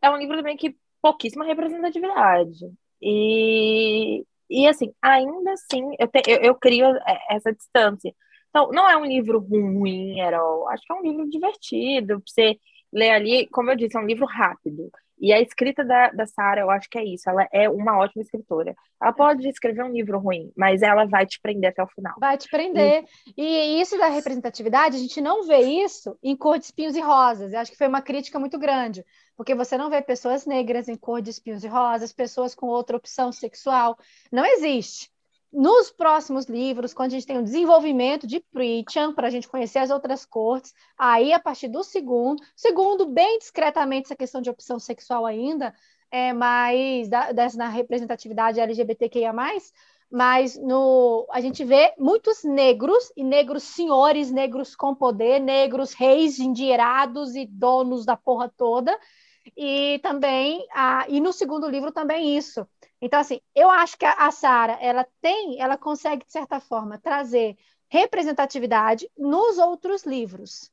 é um livro também que pouquíssima representatividade. E, e assim, ainda assim, eu, te, eu, eu crio essa distância. Então, não é um livro ruim, era, acho que é um livro divertido, pra você ler ali, como eu disse, é um livro rápido. E a escrita da, da Sara, eu acho que é isso, ela é uma ótima escritora. Ela pode escrever um livro ruim, mas ela vai te prender até o final. Vai te prender. E, e isso da representatividade, a gente não vê isso em Cor de Espinhos e Rosas. Eu acho que foi uma crítica muito grande, porque você não vê pessoas negras em Cor de Espinhos e Rosas, pessoas com outra opção sexual. Não existe nos próximos livros, quando a gente tem o desenvolvimento de Pritchard, para a gente conhecer as outras cortes, aí a partir do segundo, segundo, bem discretamente essa questão de opção sexual ainda, é mais da, dessa na representatividade LGBTQIA+, mas no, a gente vê muitos negros, e negros senhores, negros com poder, negros reis endinheirados e donos da porra toda, e também, a, e no segundo livro também isso, então, assim, eu acho que a Sara, ela tem, ela consegue, de certa forma, trazer representatividade nos outros livros.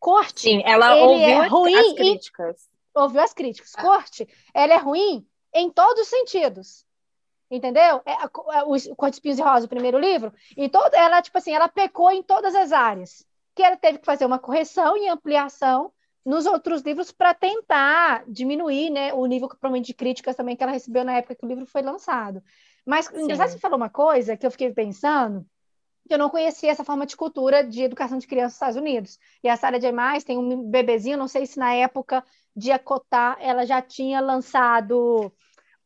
Corte, Sim, ela ouviu é ruim as críticas. E, ouviu as críticas. Ah. Corte, ela é ruim em todos os sentidos. Entendeu? É, é, o Corte Espinhos e Rosa, o primeiro livro, e todo, ela, tipo assim, ela pecou em todas as áreas. Que ela teve que fazer uma correção e ampliação nos outros livros para tentar diminuir né, o nível provavelmente de críticas também que ela recebeu na época que o livro foi lançado. Mas você falou uma coisa que eu fiquei pensando, que eu não conhecia essa forma de cultura de educação de crianças nos Estados Unidos. E a Sarah J. Maas tem um bebezinho, não sei se na época de acotar ela já tinha lançado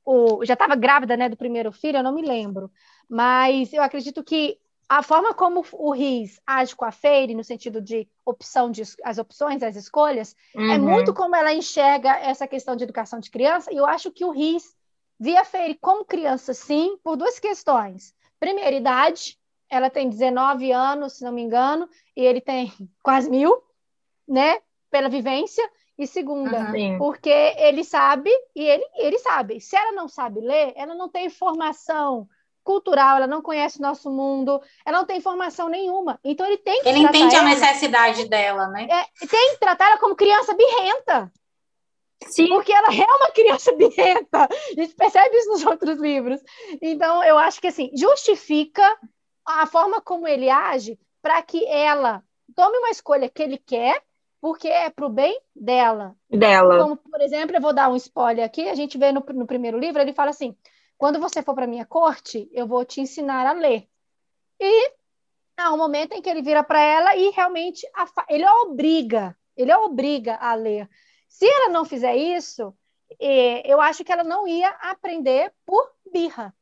o, já estava grávida, né, do primeiro filho, eu não me lembro. Mas eu acredito que a forma como o RIS age com a Feire, no sentido de opção de as opções, as escolhas, é uhum. é muito como ela enxerga essa questão de educação de criança, e eu acho que o RIS via a Feire como criança, sim, por duas questões. Primeira, idade, ela tem 19 anos, se não me engano, e ele tem <laughs> quase mil, né, pela vivência, e segunda, uhum. porque ele sabe, e ele, ele sabe, se ela não sabe ler, ela não tem informação cultural, ela não conhece o nosso mundo, ela não tem informação nenhuma. Então ele tem que Ele entende ela, a necessidade dela, né? É, tem que tratar ela como criança birrenta. Sim. Porque ela é uma criança <laughs> birrenta. A gente percebe isso nos outros livros. Então, eu acho que assim, justifica a forma como ele age para que ela tome uma escolha que ele quer, porque é para o bem dela. Dela. Como, por exemplo, eu vou dar um spoiler aqui, a gente vê no, no primeiro livro, ele fala assim, quando você for para minha corte, eu vou te ensinar a ler. E há um momento em que ele vira para ela e realmente ele a obriga, ele a obriga a ler. Se ela não fizer isso, eh, eu acho que ela não ia aprender por birra.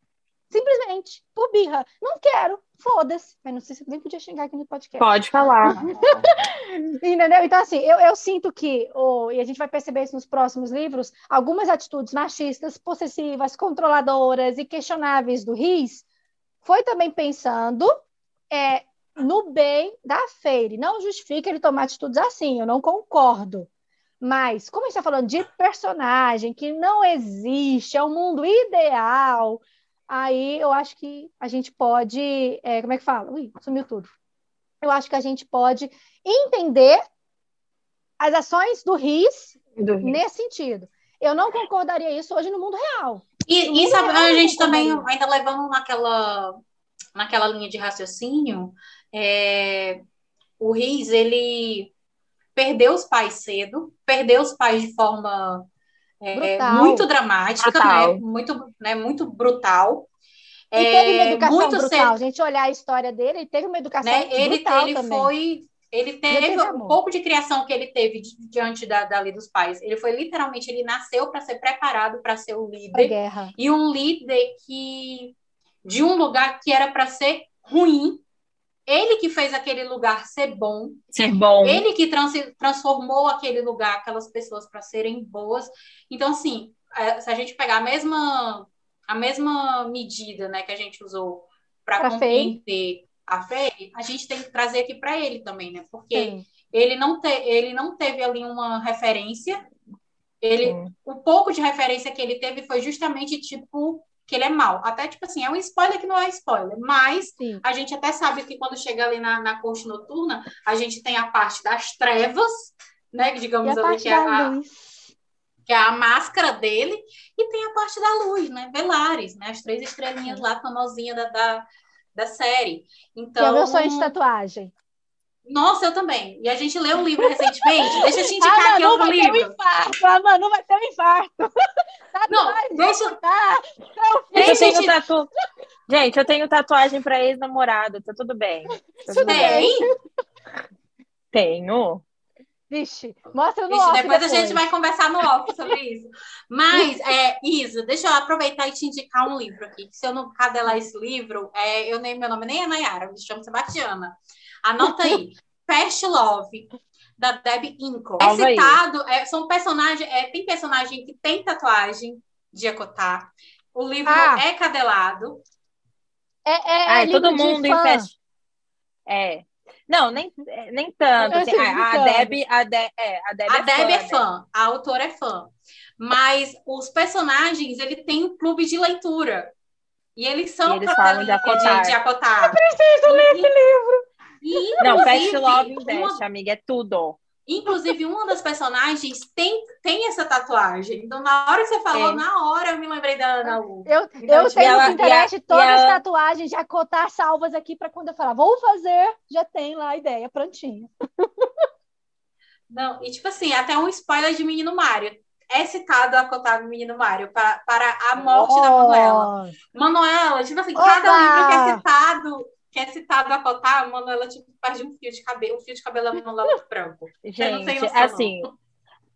Simplesmente, por birra. Não quero, foda-se. Mas não sei se nem podia xingar aqui no podcast. Pode falar. <laughs> Entendeu? Então, assim, eu, eu sinto que, oh, e a gente vai perceber isso nos próximos livros, algumas atitudes machistas, possessivas, controladoras e questionáveis do Riz foi também pensando é, no bem da Feire. Não justifica ele tomar atitudes assim, eu não concordo. Mas, como a gente está falando de personagem que não existe, é um mundo ideal, aí eu acho que a gente pode. É, como é que fala? Ui, sumiu tudo. Eu acho que a gente pode entender as ações do RIS, Do Riz. nesse sentido. Eu não concordaria isso hoje no mundo real. E, e mundo sabe, real, a gente também, ainda levando naquela, naquela linha de raciocínio, é, o Riz, ele perdeu os pais cedo, perdeu os pais de forma é, muito dramática, Brutal. né? Muito, né? Muito brutal. E teve uma É, educação muito brutal. A gente olhar a história dele, ele teve uma educação né? Ele, brutal ele também. foi, ele teve um pouco de criação que ele teve di- diante da, da lei dos pais. Ele foi literalmente, ele nasceu para ser preparado para ser o Pra líder guerra. e um líder que de um lugar que era para ser ruim. Ele que fez aquele lugar ser bom, Ser bom. ele que trans- transformou aquele lugar, aquelas pessoas para serem boas. Então, assim, é, se a gente pegar a mesma, a mesma medida né, que a gente usou para compreender a fé, a gente tem que trazer aqui para ele também, né? Porque Sim. ele não, te, ele não teve ali uma referência. Ele, o pouco de referência que ele teve foi justamente tipo que ele é mau. Até tipo assim, é um spoiler que não é spoiler, mas Sim. a gente até sabe que quando chega ali na, na corte noturna, a gente tem a parte das trevas, né? que Digamos ali, que é a, que é a máscara dele, e tem a parte da luz, né? Velares, né? As três estrelinhas lá, famosinha da, da, da série. Que é o Então, meu sonho de tatuagem. Nossa, eu também. E a gente leu um livro recentemente. <laughs> Deixa eu te indicar aqui Manu outro vai ter um livro. infarto. A Manu vai ter um infarto. <laughs> Não, Tatuagem, deixa, tá? Eu tenho te... tatu... Gente, eu tenho tatuagem pra ex-namorado, tá tudo bem. Tá tudo bem. Tem? Tenho. Vixe, mostra no Vixe, off depois, a gente vai conversar no off sobre isso. Mas, é, Isa, deixa eu aproveitar e te indicar um livro aqui. que Se eu não cadelar esse livro, é, eu nem, meu nome nem é Nayara, me chamo Sebastiana. Anota aí. Fast Love, da Debbie Inco. É citado, é, são personagens, é, tem personagem que tem tatuagem de Acotar. O livro Ah. é cadelado. É, é, Ai, livro todo de mundo em festa. É. Não, nem, nem tanto. Eu assim, sei, a, a brincando. Deb, a, De, é, a Deb A é Deb fã, é né? fã, a autora é fã. Mas os personagens, ele tem um clube de leitura. E eles são E eles falam de acotar. De, de acotar. Preciso ler esse livro. E, Não, Fast inclusive, Love uma- Invest, amiga, é tudo. Inclusive, uma das personagens tem, tem essa tatuagem. Então, na hora que você falou, É. na hora eu me lembrei da Ana Lu. Eu, Então, eu tipo, tenho ela- no Pinterest e a- todas as ela- tatuagens de acotar salvas aqui para quando eu falar, vou fazer, já tem lá a ideia prontinha. <laughs> Não, e tipo assim, até um spoiler de Menino Mário. É citado acotar do Menino Mário para, para a morte da Manuela. Oh, Manuela, tipo assim, Oba! cada livro que é citado, que é citado a cotar, a Manuela tipo, perde um fio de cabelo, um fio de cabelo da Manuela branco. Eu não tenho Gente, assim,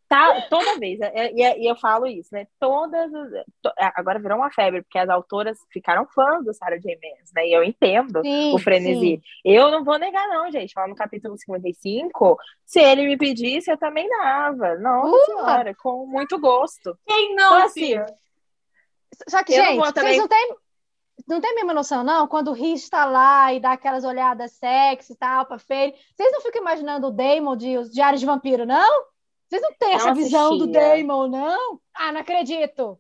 tá, toda vez, é- e e eu falo isso, né? Todas, as- to- é, agora virou uma febre, porque as autoras ficaram fãs do Sarah J. Maas, né? E eu entendo sim, o frenesi. sim. Eu não vou negar, não, gente. Lá no capítulo 55, se ele me pedisse, eu também dava. Nossa Uh! senhora, com muito gosto. Quem não, Então, assim, filha? Só que, Eu gente, vou vocês também- não têm, não têm a mesma noção, não? Quando o Rich está lá e dá aquelas olhadas sexy e tal pra Fairy, vocês não ficam imaginando o Damon de Os Diários de Vampiro, não? Vocês não têm Não essa visão do assistia. Damon, não? Ah, não acredito.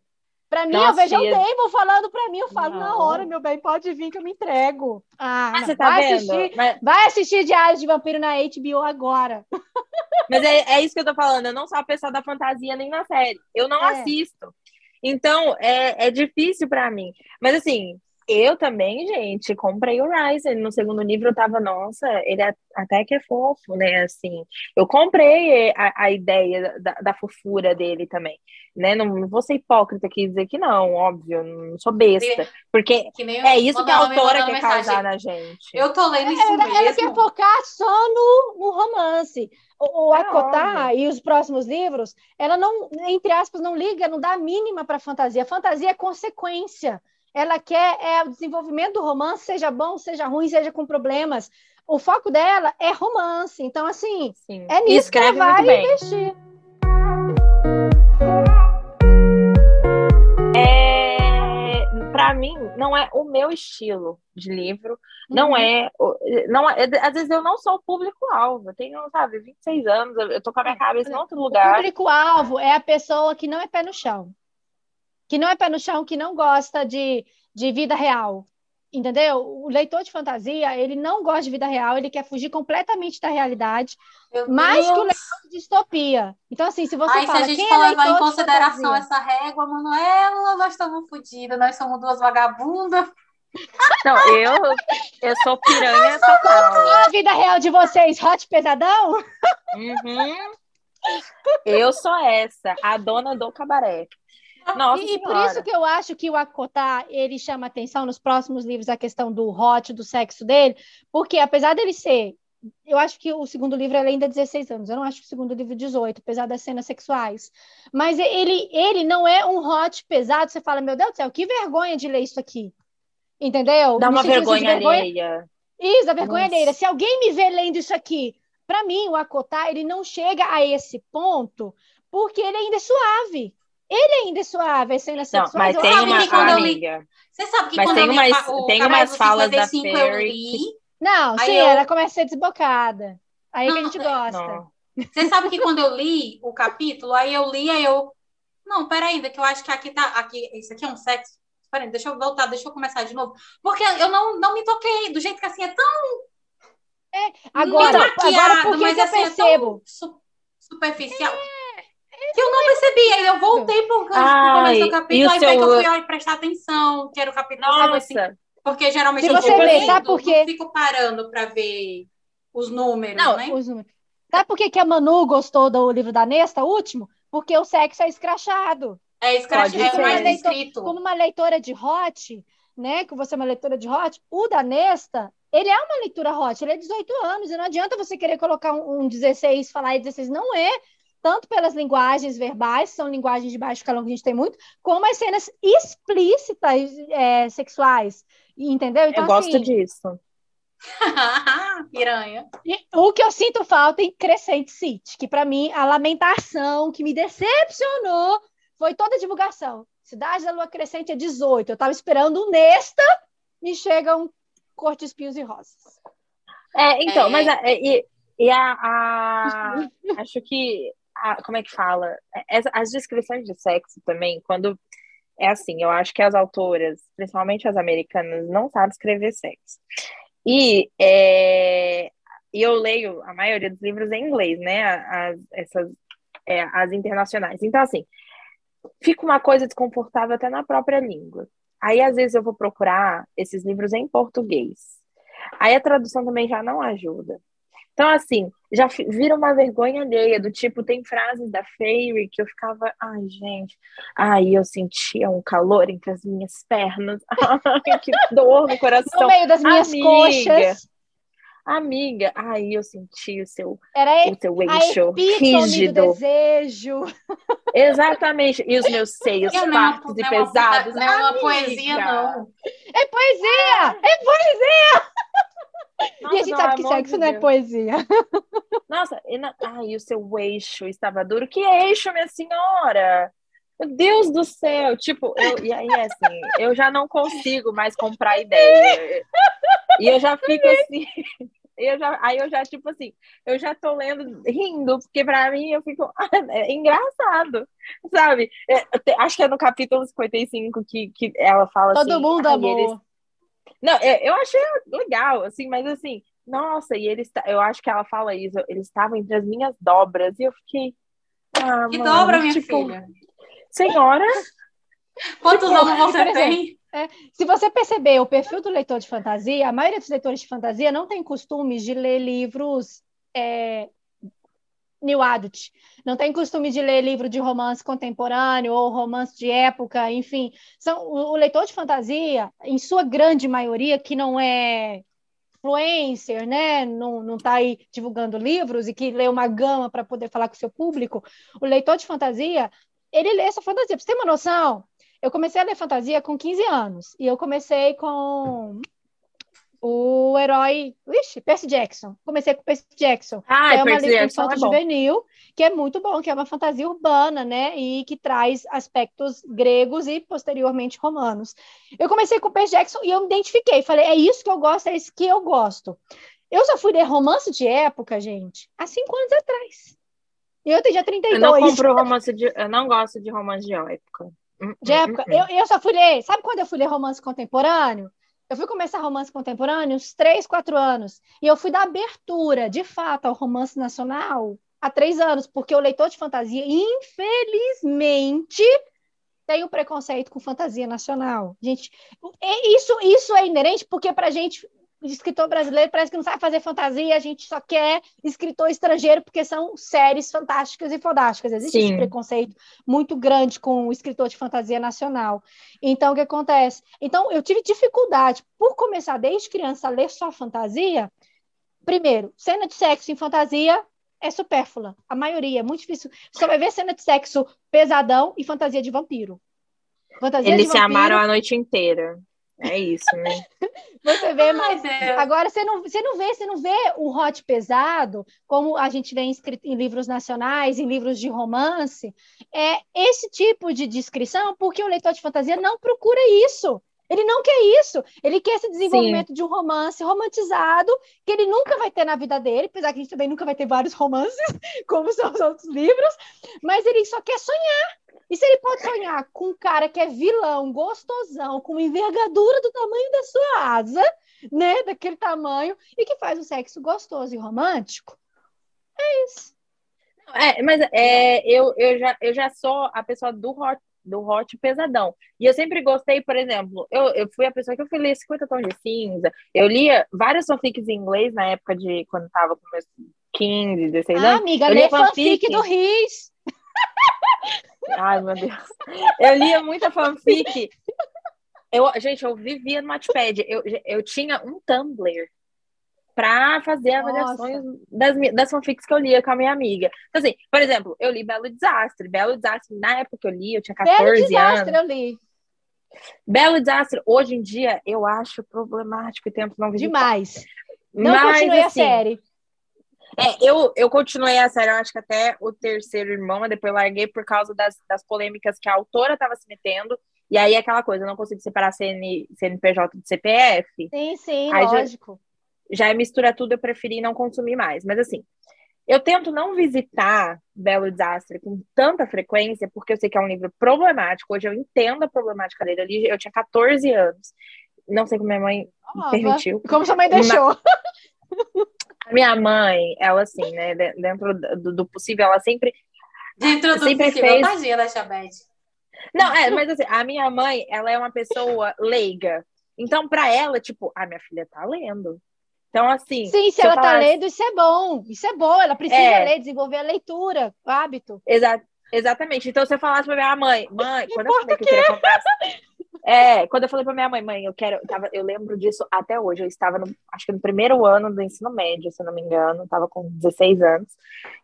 Pra mim, Não eu vejo o assistia. Damon falando pra mim, eu falo, na Não. hora, meu bem, pode vir que eu me entrego. Ah, não. você tá vai vendo? assistir, Mas, vai assistir Diários de Vampiro na HBO agora. <laughs> mas é, é isso que eu tô falando. Eu não sou a pessoa da fantasia nem na série. Eu não É. assisto. Então, é, é difícil pra mim. Mas, assim, Eu também, gente, comprei o Ryzen. No segundo livro eu tava, nossa, ele é, até que é fofo, né? Assim, eu comprei a, a ideia da, da, fofura dele também, né? Não, não, vou ser hipócrita aqui dizer que não, óbvio, não sou besta. Porque é isso que a autora quer causar na gente. Eu tô lendo isso ela, mesmo. Ela quer focar só no, no romance. O, o é Acotar e os próximos livros, ela não, entre aspas, não liga, não dá a mínima para fantasia. Fantasia é consequência ela quer é o desenvolvimento do romance, seja bom, seja ruim, seja com problemas. O foco dela é romance. Então, assim, Sim. é nisso Escreve que ela vai investir. É, para mim, não é o meu estilo de livro. Não uhum. é, não é. Às vezes eu não sou o público-alvo. Eu tenho, sabe, 26 anos, eu tô com a minha cabeça em outro lugar. O público-alvo é a pessoa que não é pé no chão que não é pé no chão, que não gosta de, de vida real. Entendeu? O leitor de fantasia, ele não gosta de vida real, ele quer fugir completamente da realidade, Meu mais Deus. que o leitor de distopia. Então, assim, se você Ai, fala. se a gente for é levar em consideração essa régua, Manuela, nós estamos fodidas, nós somos duas vagabundas. Não, eu, eu sou piranha total. A vida real de vocês, hot pesadão? Uhum. Eu sou essa, a dona do cabaré. <laughs> Nossa e, e por isso que eu acho que o Akotá, ele chama atenção nos próximos livros a questão do hot, do sexo dele, porque apesar dele ser eu acho que o segundo livro é ainda 16 anos. Eu não acho que o segundo livro é 18, apesar das cenas sexuais. Mas ele, ele não é um hot pesado. Você fala, meu Deus do céu, que vergonha de ler isso aqui. Entendeu? Dá uma vergonha, vergonha alheia. Isso, a vergonha alheia. Se alguém me vê lendo isso aqui, para mim, o Akotá, ele não chega a esse ponto porque ele ainda é suave. Ele ainda é suave, as cenas não, sexuais. Mas tem uma amiga. Você sabe que mas quando tem eu li umas, o tem umas falas da Fairy. Li, não, sim, eu... ela começa a ser desbocada. Aí não, que a gente gosta. Não. Você sabe que quando eu li o capítulo, aí eu li, aí eu. Não, peraí, que eu acho que aqui tá. Aqui, isso aqui é um sexo. Peraí, deixa eu voltar, deixa eu começar de novo. Porque eu não, não me toquei, do jeito que assim é tão. É, agora, agora porque mas, assim, eu percebo. É tão superficial. É que eu não percebi. Aí eu voltei para o começo do capítulo, aí seu... que eu fui prestar atenção, que era o capítulo, Nossa. Assim, porque geralmente eu fico, vê, sabe por quê? fico parando para ver os números, não, né? Os números. Sabe por que, que a Manu gostou do livro da Nesta, último? Porque o sexo é escrachado. É escrachado, é mais escrito. Como uma leitora de hot, né? Que você é uma leitora de hot, o da Nesta, ele é uma leitura hot, ele é 18 anos, e não adianta você querer colocar um, um 16, falar aí 16, não é tanto pelas linguagens verbais, são linguagens de baixo calão que a gente tem muito, como as cenas explícitas é, sexuais, entendeu? Então, eu gosto assim, disso. <laughs> Piranha. o que eu sinto falta em Crescente City, que para mim a lamentação que me decepcionou foi toda a divulgação. Cidade da Lua Crescente é 18. Eu estava esperando um Nesta e chega um Corte Espinhos e Rosas. É, então, é... mas a, e, e a, a <laughs> acho que a, como é que fala? É, as, as descrições de sexo também, quando é assim, eu acho que as autoras, principalmente as americanas, não sabem escrever sexo. E é, eu leio a maioria dos livros em inglês, né? As, essas, é, as internacionais. Então, assim, fica uma coisa desconfortável até na própria língua. Aí, às vezes, eu vou procurar esses livros em português. Aí a tradução também já não ajuda. Então, assim, já vira uma vergonha alheia, do tipo, tem frases da Fairy que eu ficava, ai, gente, ai, eu sentia um calor entre as minhas pernas, <laughs> ai, que dor no coração. No meio das minhas Amiga. coxas. Amiga, aí eu senti o seu, Era o seu eixo rígido. Do desejo. Exatamente. E os meus seios fartos e é pesados. Não é uma poesia, não. É poesia! É poesia! Nossa, e a gente sabe que sexo de não é poesia. <laughs> Nossa, e na... ai, o seu eixo estava duro. Que eixo, minha senhora? Meu Deus do céu! Tipo, eu... e aí, assim, eu já não consigo mais comprar ideia. E eu já fico assim. <laughs> Eu já, aí eu já, tipo assim, eu já tô lendo, rindo, porque pra mim eu fico <laughs> é engraçado, sabe? É, acho que é no capítulo 55 que, que ela fala Todo assim. Todo mundo amou. Eles, não, é, eu achei legal, assim, mas assim, nossa, e eles, eu acho que ela fala isso, eles estavam entre as minhas dobras, e eu fiquei. Ah, que mano, dobra, minha tipo, filha? Senhora? <laughs> Quantos tipo, anos você tem? É, se você perceber o perfil do leitor de fantasia, a maioria dos leitores de fantasia não tem costume de ler livros é, new adult, não tem costume de ler livro de romance contemporâneo ou romance de época, enfim. São, o, o leitor de fantasia, em sua grande maioria, que não é influencer, né? Não está aí divulgando livros e que lê uma gama para poder falar com o seu público, o leitor de fantasia, ele lê essa fantasia. Para você ter uma noção, eu comecei a ler fantasia com 15 anos. E eu comecei com o herói. Ixi, Percy Jackson. Comecei com Percy Jackson. Ah, é uma Percy livro Jackson é juvenil, que é muito bom, que é uma fantasia urbana, né? E que traz aspectos gregos e posteriormente romanos. Eu comecei com Percy Jackson e eu me identifiquei. Falei, é isso que eu gosto, é isso que eu gosto. Eu só fui ler romance de época, gente, há cinco anos atrás. E eu tenho já 32. Eu não compro romance de. Eu não gosto de romance de época. Hum, de hum, época. hum, Eu, eu só fui ler. Sabe quando eu fui ler romance contemporâneo? Eu fui começar romance contemporâneo uns três, quatro anos. E eu fui dar abertura, de fato, ao romance nacional há três anos, porque o leitor de fantasia, infelizmente, tem o preconceito com fantasia nacional. Gente, isso, isso é inerente porque para gente escritor brasileiro parece que não sabe fazer fantasia, a gente só quer escritor estrangeiro porque são séries fantásticas e fodásticas. Existe esse Sim. preconceito muito grande com o escritor de fantasia nacional. Então, o que acontece? Então, eu tive dificuldade, por começar desde criança a ler só fantasia. Primeiro, cena de sexo em fantasia é supérflua. A maioria, é muito difícil. Você só vai ver cena de sexo pesadão e fantasia de vampiro. Fantasia Eles de se vampiro, amaram a noite inteira. É isso, né? <laughs> Você vê Deus. Agora você não, você não vê, você não vê o hot pesado, como a gente vê escrito em livros nacionais, em livros de romance, é esse tipo de descrição, porque o leitor de fantasia não procura isso. Ele não quer isso. Ele quer esse desenvolvimento de um romance romantizado que ele nunca vai ter na vida dele, apesar que a gente também nunca vai ter vários romances, <laughs> como são os outros livros, mas ele só quer sonhar. E se ele pode sonhar com um cara que é vilão, gostosão, com uma envergadura do tamanho da sua asa, né, daquele tamanho, e que faz o sexo gostoso e romântico, é isso. É, mas é, eu, eu, já, eu já sou a pessoa do hot, do hot pesadão. E eu sempre gostei, por exemplo, eu, eu fui a pessoa que eu fui ler 50 tons de cinza. Eu lia várias fanfics em inglês na época de quando tava com meus 15, 16 Ah, anos. amiga, eu lê lia fanfic do Riz. <laughs> Ai, meu Deus. Eu lia muita fanfic. Eu, gente, eu vivia no Wattpad. Eu, eu tinha um Tumblr pra fazer Nossa. avaliações das, das fanfics que eu lia com a minha amiga. Então, assim, por exemplo, eu li Belo Desastre. Belo Desastre, na época que eu li, eu tinha Belo 14 desastre, anos. eu li. Belo Desastre, hoje em dia, eu acho problemático e tento não. Demais. Não Mas, continuei a assim, série. É, eu, eu continuei a série, eu acho que até o terceiro irmão, mas depois larguei por causa das, das polêmicas que a autora estava se metendo. E aí, aquela coisa, eu não consigo separar CN, CNPJ de CPF. Sim, sim, Ai, já- Já mistura tudo, eu preferi não consumir mais. Mas assim, eu tento não visitar Belo Desastre com tanta frequência, porque eu sei que é um livro problemático. Hoje eu entendo a problemática dele. Eu, li- eu tinha 14 anos. Não sei como minha mãe permitiu. Como sua mãe deixou. A minha mãe, ela assim, né, de- dentro do, do possível, ela sempre Dentro do Sempre possível, fez- tadinha da Chabete. Não, é, mas assim, a minha mãe, ela é uma pessoa leiga. Então, pra ela, tipo, a minha filha tá lendo. Então, assim. Sim, se eu ela tá falasse- lendo, isso é bom. Isso é bom. Ela precisa É. ler, desenvolver a leitura, o hábito. Exa exatamente. Então, se eu falasse pra minha mãe, mãe, quando eu falei que eu queria comprar. É, quando eu falei pra minha mãe, mãe, eu quero. Eu, tava, eu lembro disso até hoje. Eu estava, no, acho que no primeiro ano do ensino médio, se eu não me engano. Tava com 16 anos.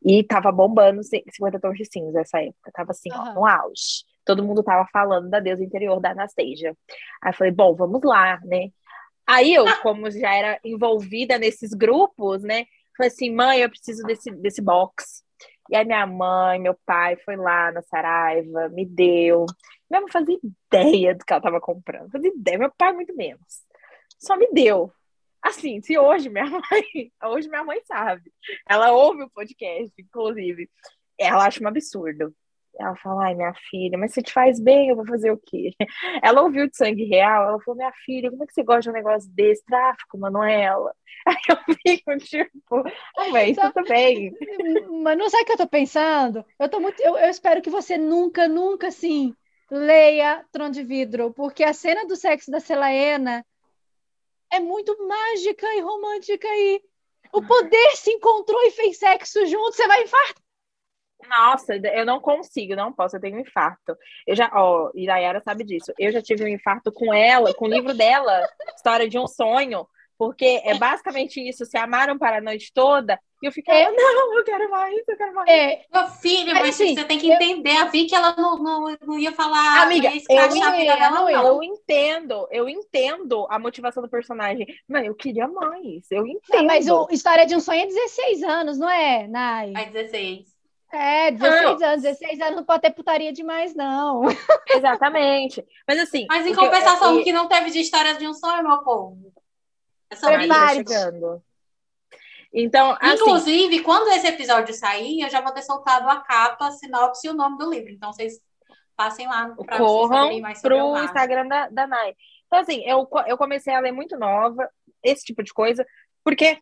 E tava bombando 50 tons de cinza essa época. Tava assim, ó, Aham. no auge. Todo mundo tava falando da deusa interior da Anastasia. Aí eu falei, bom, vamos lá, né? Aí eu, como já era envolvida nesses grupos, né? Falei assim, mãe, eu preciso desse, desse box. E aí minha mãe, meu pai foi lá na Saraiva, me deu. Minha mãe fazia ideia do que ela tava comprando. Fazia ideia, meu pai muito menos. Só me deu. Assim, se hoje minha <laughs> mãe, hoje minha mãe sabe. Ela ouve o podcast, inclusive. Ela acha um absurdo. Ela fala, ai, minha filha, mas se te faz bem, eu vou fazer o quê? <laughs> Ela ouviu de sangue real, ela falou, minha filha, como é que você gosta de um negócio desse? Tráfico, Manuela. <laughs> Aí eu fico, tipo, ah, mas tudo bem. <laughs> Mas não sabe o que eu tô pensando? Eu tô muito. Eu, eu espero que você nunca, nunca, assim, leia Tron de Vidro, porque a cena do sexo da Selaena é muito mágica e romântica e o poder se encontrou e fez sexo junto, você vai infartar. Nossa, eu não consigo, não posso, eu tenho um infarto. Eu já, ó, Irayara sabe disso. Eu já tive um infarto com ela, com o livro dela, História de um Sonho, porque é basicamente isso, se amaram para a noite toda, e eu fiquei, é. não, eu quero mais, eu quero mais. É. Meu filho, mas, assim, você tem que entender, eu... a que ela não, não, não ia falar, Amiga, eu, dela, não, não. eu entendo, eu entendo a motivação do personagem, mas eu queria mais, eu entendo. mas o História de um Sonho é 16 anos, não é, Nai? É 16. É, 16 anos, 16 anos não pode ter putaria demais, não. <laughs> Exatamente. Mas assim. Mas em compensação, o que não teve de história de um sonho, meu povo. É chegando. Então, assim, Inclusive, quando esse episódio sair, eu já vou ter soltado a capa, a sinopse e o nome do livro. Então, vocês passem lá para Corram pro Instagram da, da Nai. Então, assim, eu, eu comecei a ler muito nova, esse tipo de coisa, porque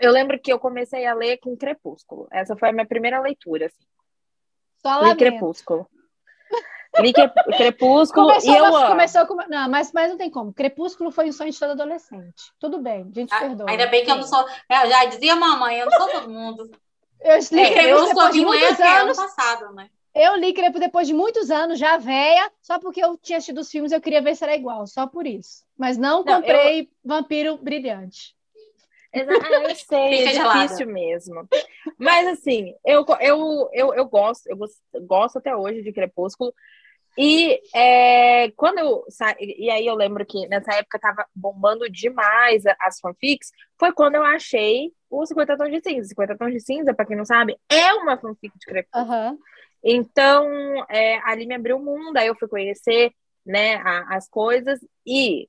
eu lembro que eu comecei a ler com Crepúsculo. Essa foi a minha primeira leitura, assim. Só Li Crepúsculo. Li Crepúsculo começou, e eu. Começou com... Não, mas, mas não tem como. Crepúsculo foi um sonho de todo adolescente. Tudo bem, gente, ah, perdoa. Ainda bem que eu não sou... Eu já dizia mamãe, eu não sou todo mundo. Eu li é, Crepúsculo depois de muitos anos. Ano passado, né? Eu li Crepúsculo depois de muitos anos, já velha, só porque eu tinha assistido os filmes eu queria ver se era igual, só por isso. Mas não comprei não, eu... Vampiro Brilhante. Ah, eu sei, é difícil mesmo. Mas assim, eu, eu, eu, eu gosto, eu gosto até hoje de Crepúsculo. E é, quando eu sa... e aí eu lembro que nessa época tava bombando demais as fanfics, foi quando eu achei o 50 Tons de Cinza. 50 Tons de Cinza, para quem não sabe, é uma fanfic de Crepúsculo. Uhum. Então, é, ali me abriu o mundo, aí eu fui conhecer né, a, as coisas e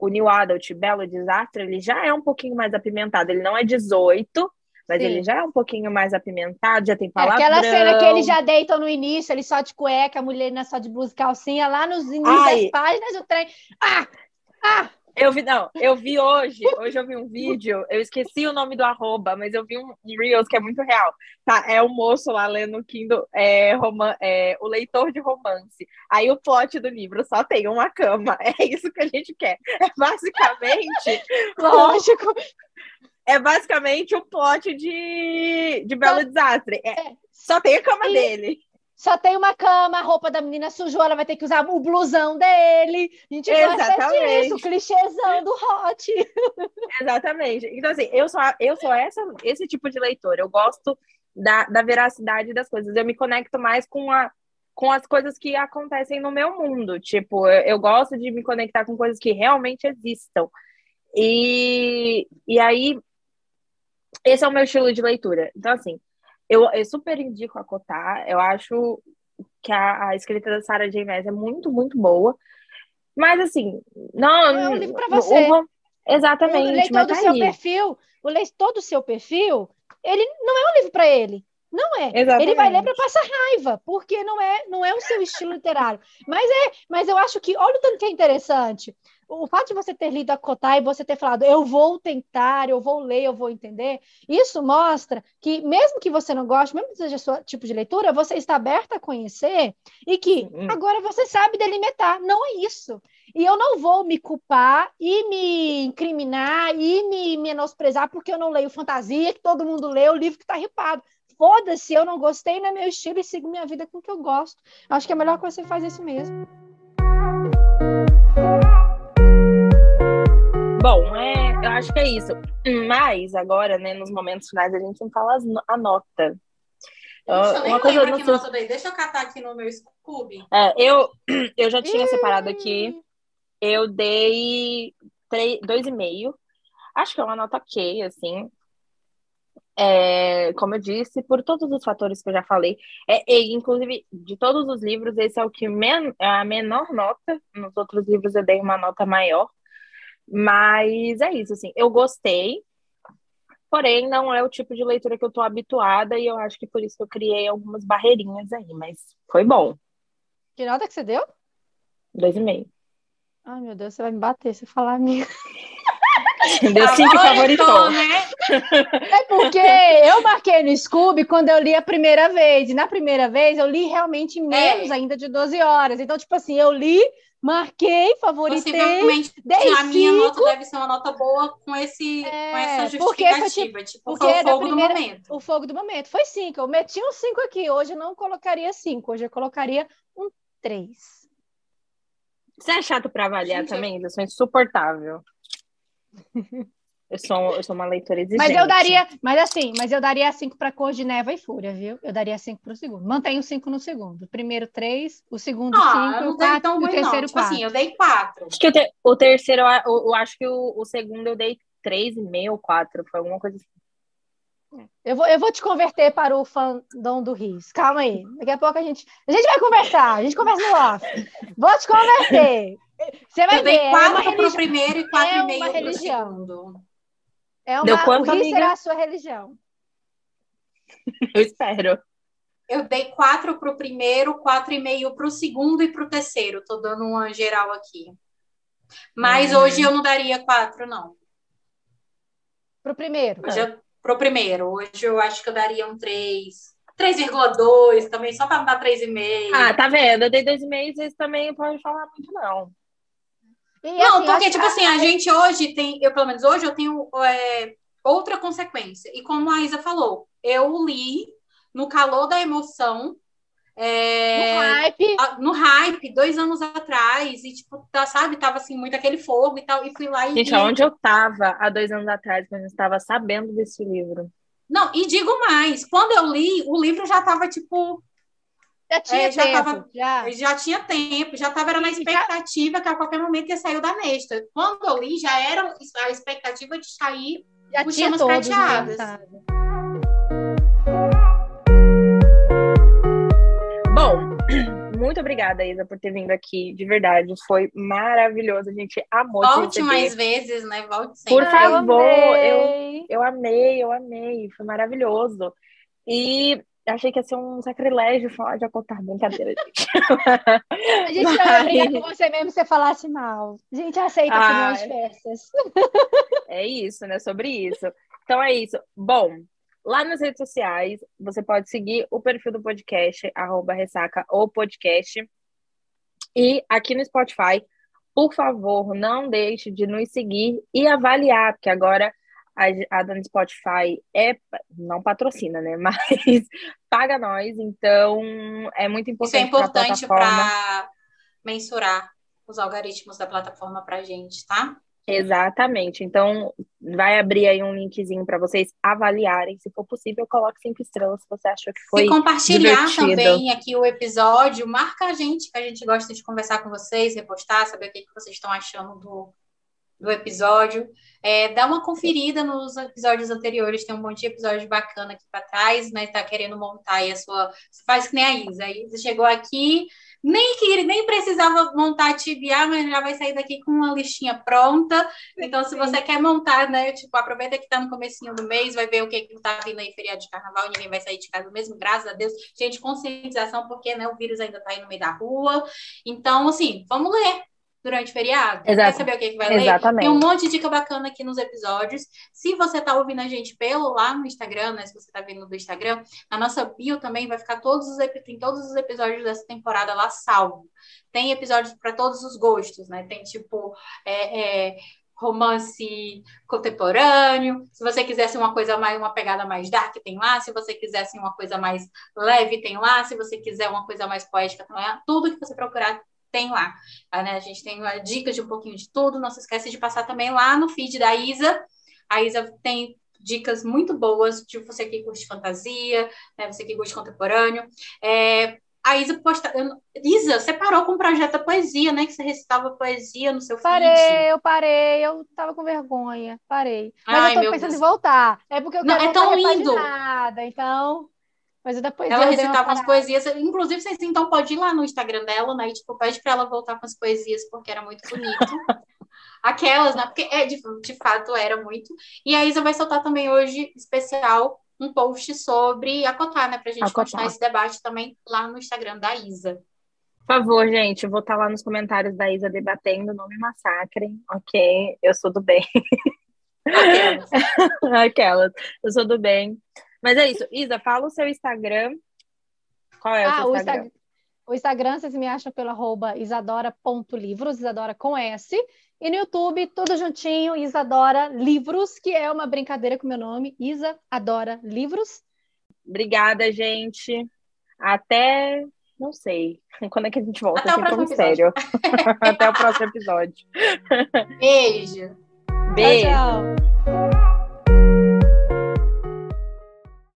o New Adult Belo Desastre, ele já é um pouquinho mais apimentado. Ele não é 18, mas Sim. ele já é um pouquinho mais apimentado, já tem palavrão. Aquela cena que eles já deitam no início, ele só de cueca, a mulher só de blusa e calcinha, lá nos inícios das páginas do trem. Ah! Ah! Eu vi, não, eu vi hoje, hoje eu vi um vídeo, eu esqueci o nome do arroba, mas eu vi um Reels que é muito real. Tá, é o um moço lá lendo o Kindle, é, roman, é, o leitor de romance. Aí o plot do livro só tem uma cama. <laughs> É isso que a gente quer. É basicamente. Lógico. É basicamente o plot de, de Belo Desastre. É, é, só tem a cama dele só tem uma cama, a roupa da menina sujou, ela vai ter que usar o blusão dele. A gente Exatamente. gosta disso, o clichêzão do hot. <laughs> Exatamente. Então, assim, eu sou, eu sou essa, esse tipo de leitor. Eu gosto da, da veracidade das coisas. Eu me conecto mais com, a, com as coisas que acontecem no meu mundo. Tipo, eu, eu gosto de me conectar com coisas que realmente existam. E, e aí, esse é o meu estilo de leitura. Então, assim, eu, eu super indico a cotar. Eu acho que a, a escrita da Sarah J. Maas é muito, muito boa. Mas, assim, não... É um livro para você. Uma, exatamente. O leitor do tá seu perfil, o leitor do seu perfil, ele não é um livro para ele. Não é. Exatamente. Ele vai ler para passar raiva, porque não é, não é o seu estilo literário. Mas é, mas eu acho que olha o tanto que é interessante o fato de você ter lido a Kotai e você ter falado, eu vou tentar, eu vou ler, eu vou entender, isso mostra que, mesmo que você não goste, mesmo que seja seu tipo de leitura, você está aberta a conhecer e que agora você sabe delimitar. Não é isso. E eu não vou me culpar e me incriminar e me menosprezar porque eu não leio fantasia, que todo mundo lê, o livro que está ripado. Foda-se, eu não gostei, não é meu estilo e sigo minha vida com o que eu gosto. Acho que é melhor que você faz isso mesmo. Bom, é, eu acho que é isso. Mas agora, né, nos momentos finais, a gente não fala a nota. Deixa eu uma coisa, não nota daí. Deixa eu catar aqui no meu Scooby. É, eu, eu já tinha separado aqui. Eu dei dois e meio. Acho que é uma nota ok, assim. É, como eu disse, por todos os fatores que eu já falei. É, e, inclusive, de todos os livros, esse é o que men é a menor nota. Nos outros livros eu dei uma nota maior. Mas é isso, assim, eu gostei, porém não é o tipo de leitura que eu tô habituada e eu acho que por isso que eu criei algumas barreirinhas aí, mas foi bom. Que nota que você deu? Dois e meio. Ai, meu Deus, você vai me bater se falar minha. <laughs> Deu cinco favoritou, favoritou. né? É porque eu marquei no Scooby quando eu li a primeira vez. E na primeira vez eu li realmente menos é. ainda de 12 horas. Então, tipo assim, eu li, marquei, favoritei. Possivelmente a minha nota deve ser uma nota boa com, esse, é, com essa justificativa. Porque, tipo, tipo porque foi o fogo primeira, do momento. O fogo do momento. Foi cinco. Eu meti um cinco aqui. Hoje eu não colocaria cinco. Hoje eu colocaria um três. Você é chato para avaliar Gente, também? Eu sou insuportável. <laughs> Eu sou, eu sou uma leitora exigente. Mas eu daria, mas assim, mas eu daria cinco para cor de neva e fúria, viu? Eu daria cinco para o segundo. Mantenho cinco no segundo. primeiro três, o segundo ah, cinco, não o, quatro, tão ruim, o terceiro não. Tipo quatro. assim, eu dei quatro. Acho que o, te, o terceiro, eu, eu, acho que o, o segundo eu dei três e meio, quatro, foi alguma coisa assim. Eu vou, eu vou te converter para o fandom do Rios. Calma aí. Daqui a pouco a gente. A gente vai conversar. A gente conversa no off. Vou te converter. Você vai eu ver. Dei quatro é para o primeiro e quatro é e meio para o segundo. É uma, Deu quanto, o rir será a sua religião. <laughs> Eu espero. Eu dei quatro para o primeiro, quatro e meio para o segundo e para o terceiro. Tô dando uma geral aqui. Mas uhum. hoje eu não daria quatro, não. Para o primeiro? Para o primeiro. Hoje eu acho que eu daria um três. 3,2 também, só para dar 3,5. Ah, tá vendo? Eu dei 2,5, vocês também podem falar muito, não. E, não, assim, porque, tipo assim, a gente hoje tem, eu pelo menos hoje, eu tenho é, outra consequência. E como a Isa falou, eu li no calor da emoção. É, no hype. no hype, dois anos atrás, e tipo, tá, sabe, tava assim, muito aquele fogo e tal, e fui lá e. Gente, aonde eu tava há dois anos atrás, quando eu estava sabendo desse livro? Não, e digo mais, quando eu li, o livro já tava, tipo, já tinha é, já tempo. Tava, já. já tinha tempo, já estava na expectativa já... que a qualquer momento ia sair da Nesta. Quando eu li, já era a expectativa de sair já tinha chamas prateadas. Bom, <clears throat> muito obrigada, Isa, por ter vindo aqui. De verdade, foi maravilhoso. A gente amou Volte mais vezes, né? Volte sempre. Por favor, eu, eu amei, eu amei. Foi maravilhoso. E achei que ia ser um sacrilégio falar de acotar brincadeira, gente. A gente vai brigar com você mesmo se você falasse mal. A gente aceita ah, opiniões festas. É isso, né? Sobre isso. Então é isso. Bom, lá nas redes sociais, você pode seguir o perfil do podcast, arroba ressaca ou podcast. E aqui no Spotify, por favor, não deixe de nos seguir e avaliar, porque agora a, a dona Spotify é não patrocina, né? <laughs> Mas paga nós, então é muito importante. Isso é importante para mensurar os algoritmos da plataforma para gente, tá? Exatamente. Então, vai abrir aí um linkzinho para vocês avaliarem. Se for possível, coloque cinco estrelas se você achou que foi. Se compartilhar divertido. também aqui o episódio, marca a gente, que a gente gosta de conversar com vocês, repostar, saber o que, que vocês estão achando do, do episódio. É, dá uma conferida nos episódios anteriores, tem um monte de episódio bacana aqui para trás, né? Tá querendo montar aí a sua. Você faz que nem a Isa. A Isa chegou aqui, nem que nem precisava montar a TBA, mas já vai sair daqui com uma listinha pronta. Então, se você quer montar, né? Tipo, aproveita que tá no comecinho do mês, vai ver o que, que tá vindo aí, feriado de carnaval, ninguém vai sair de casa mesmo, graças a Deus. Gente, conscientização, porque né, o vírus ainda tá aí no meio da rua. Então, assim, vamos ler durante o feriado. Exato. Quer saber o que, que vai Exatamente. ler? Tem um monte de dica bacana aqui nos episódios. Se você está ouvindo a gente pelo lá no Instagram, né? Se você está vindo do Instagram, na nossa bio também vai ficar todos os, tem todos os episódios dessa temporada lá salvo. Tem episódios para todos os gostos, né? Tem tipo. É, é, romance contemporâneo. Se você quisesse uma coisa mais, uma pegada mais dark, tem lá. Se você quisesse uma coisa mais leve, tem lá. Se você quiser uma coisa mais poética, tem lá. Tudo que você procurar tem lá. Né? A gente tem dicas de um pouquinho de tudo. Não se esquece de passar também lá no feed da Isa. A Isa tem dicas muito boas de você que curte fantasia, né? você que curte contemporâneo. É, a Isa posta. Isa, você parou com o projeto da poesia, né? Que você recitava poesia no seu feed. Parei, eu parei, eu tava com vergonha, parei. Mas Ai, eu tô pensando Deus. em voltar. É porque eu quero Não, é tão lindo. Então. Mas depois ela recitava umas poesias. Inclusive, vocês então podem ir lá no Instagram dela, né? E tipo, pede para ela voltar com as poesias, porque era muito bonito. <laughs> Aquelas, né? Porque é, de, de fato era muito. E a Isa vai soltar também hoje, especial, um post sobre acotar, né? Pra gente acotar. continuar esse debate também lá no Instagram da Isa. Por favor, gente, eu vou estar lá nos comentários da Isa debatendo, não me massacrem, ok? Eu sou do bem. Aquelas. <laughs> Aquelas. Eu sou do bem. Mas é isso. Isa, fala o seu Instagram. Qual é o Ah, seu o Instagram? Instagram. O Instagram, vocês me acham pelo arroba isadora.livros, Isadora com S. E no YouTube, tudo juntinho, Isadora Livros, que é uma brincadeira com meu nome, Isa Adora Livros. Obrigada, gente. Até. Não sei. <laughs> Quando é que a gente volta? Até o Sempre um próximo mistério. <laughs> Até o próximo episódio. Beijo. Beijo. Tchau, tchau.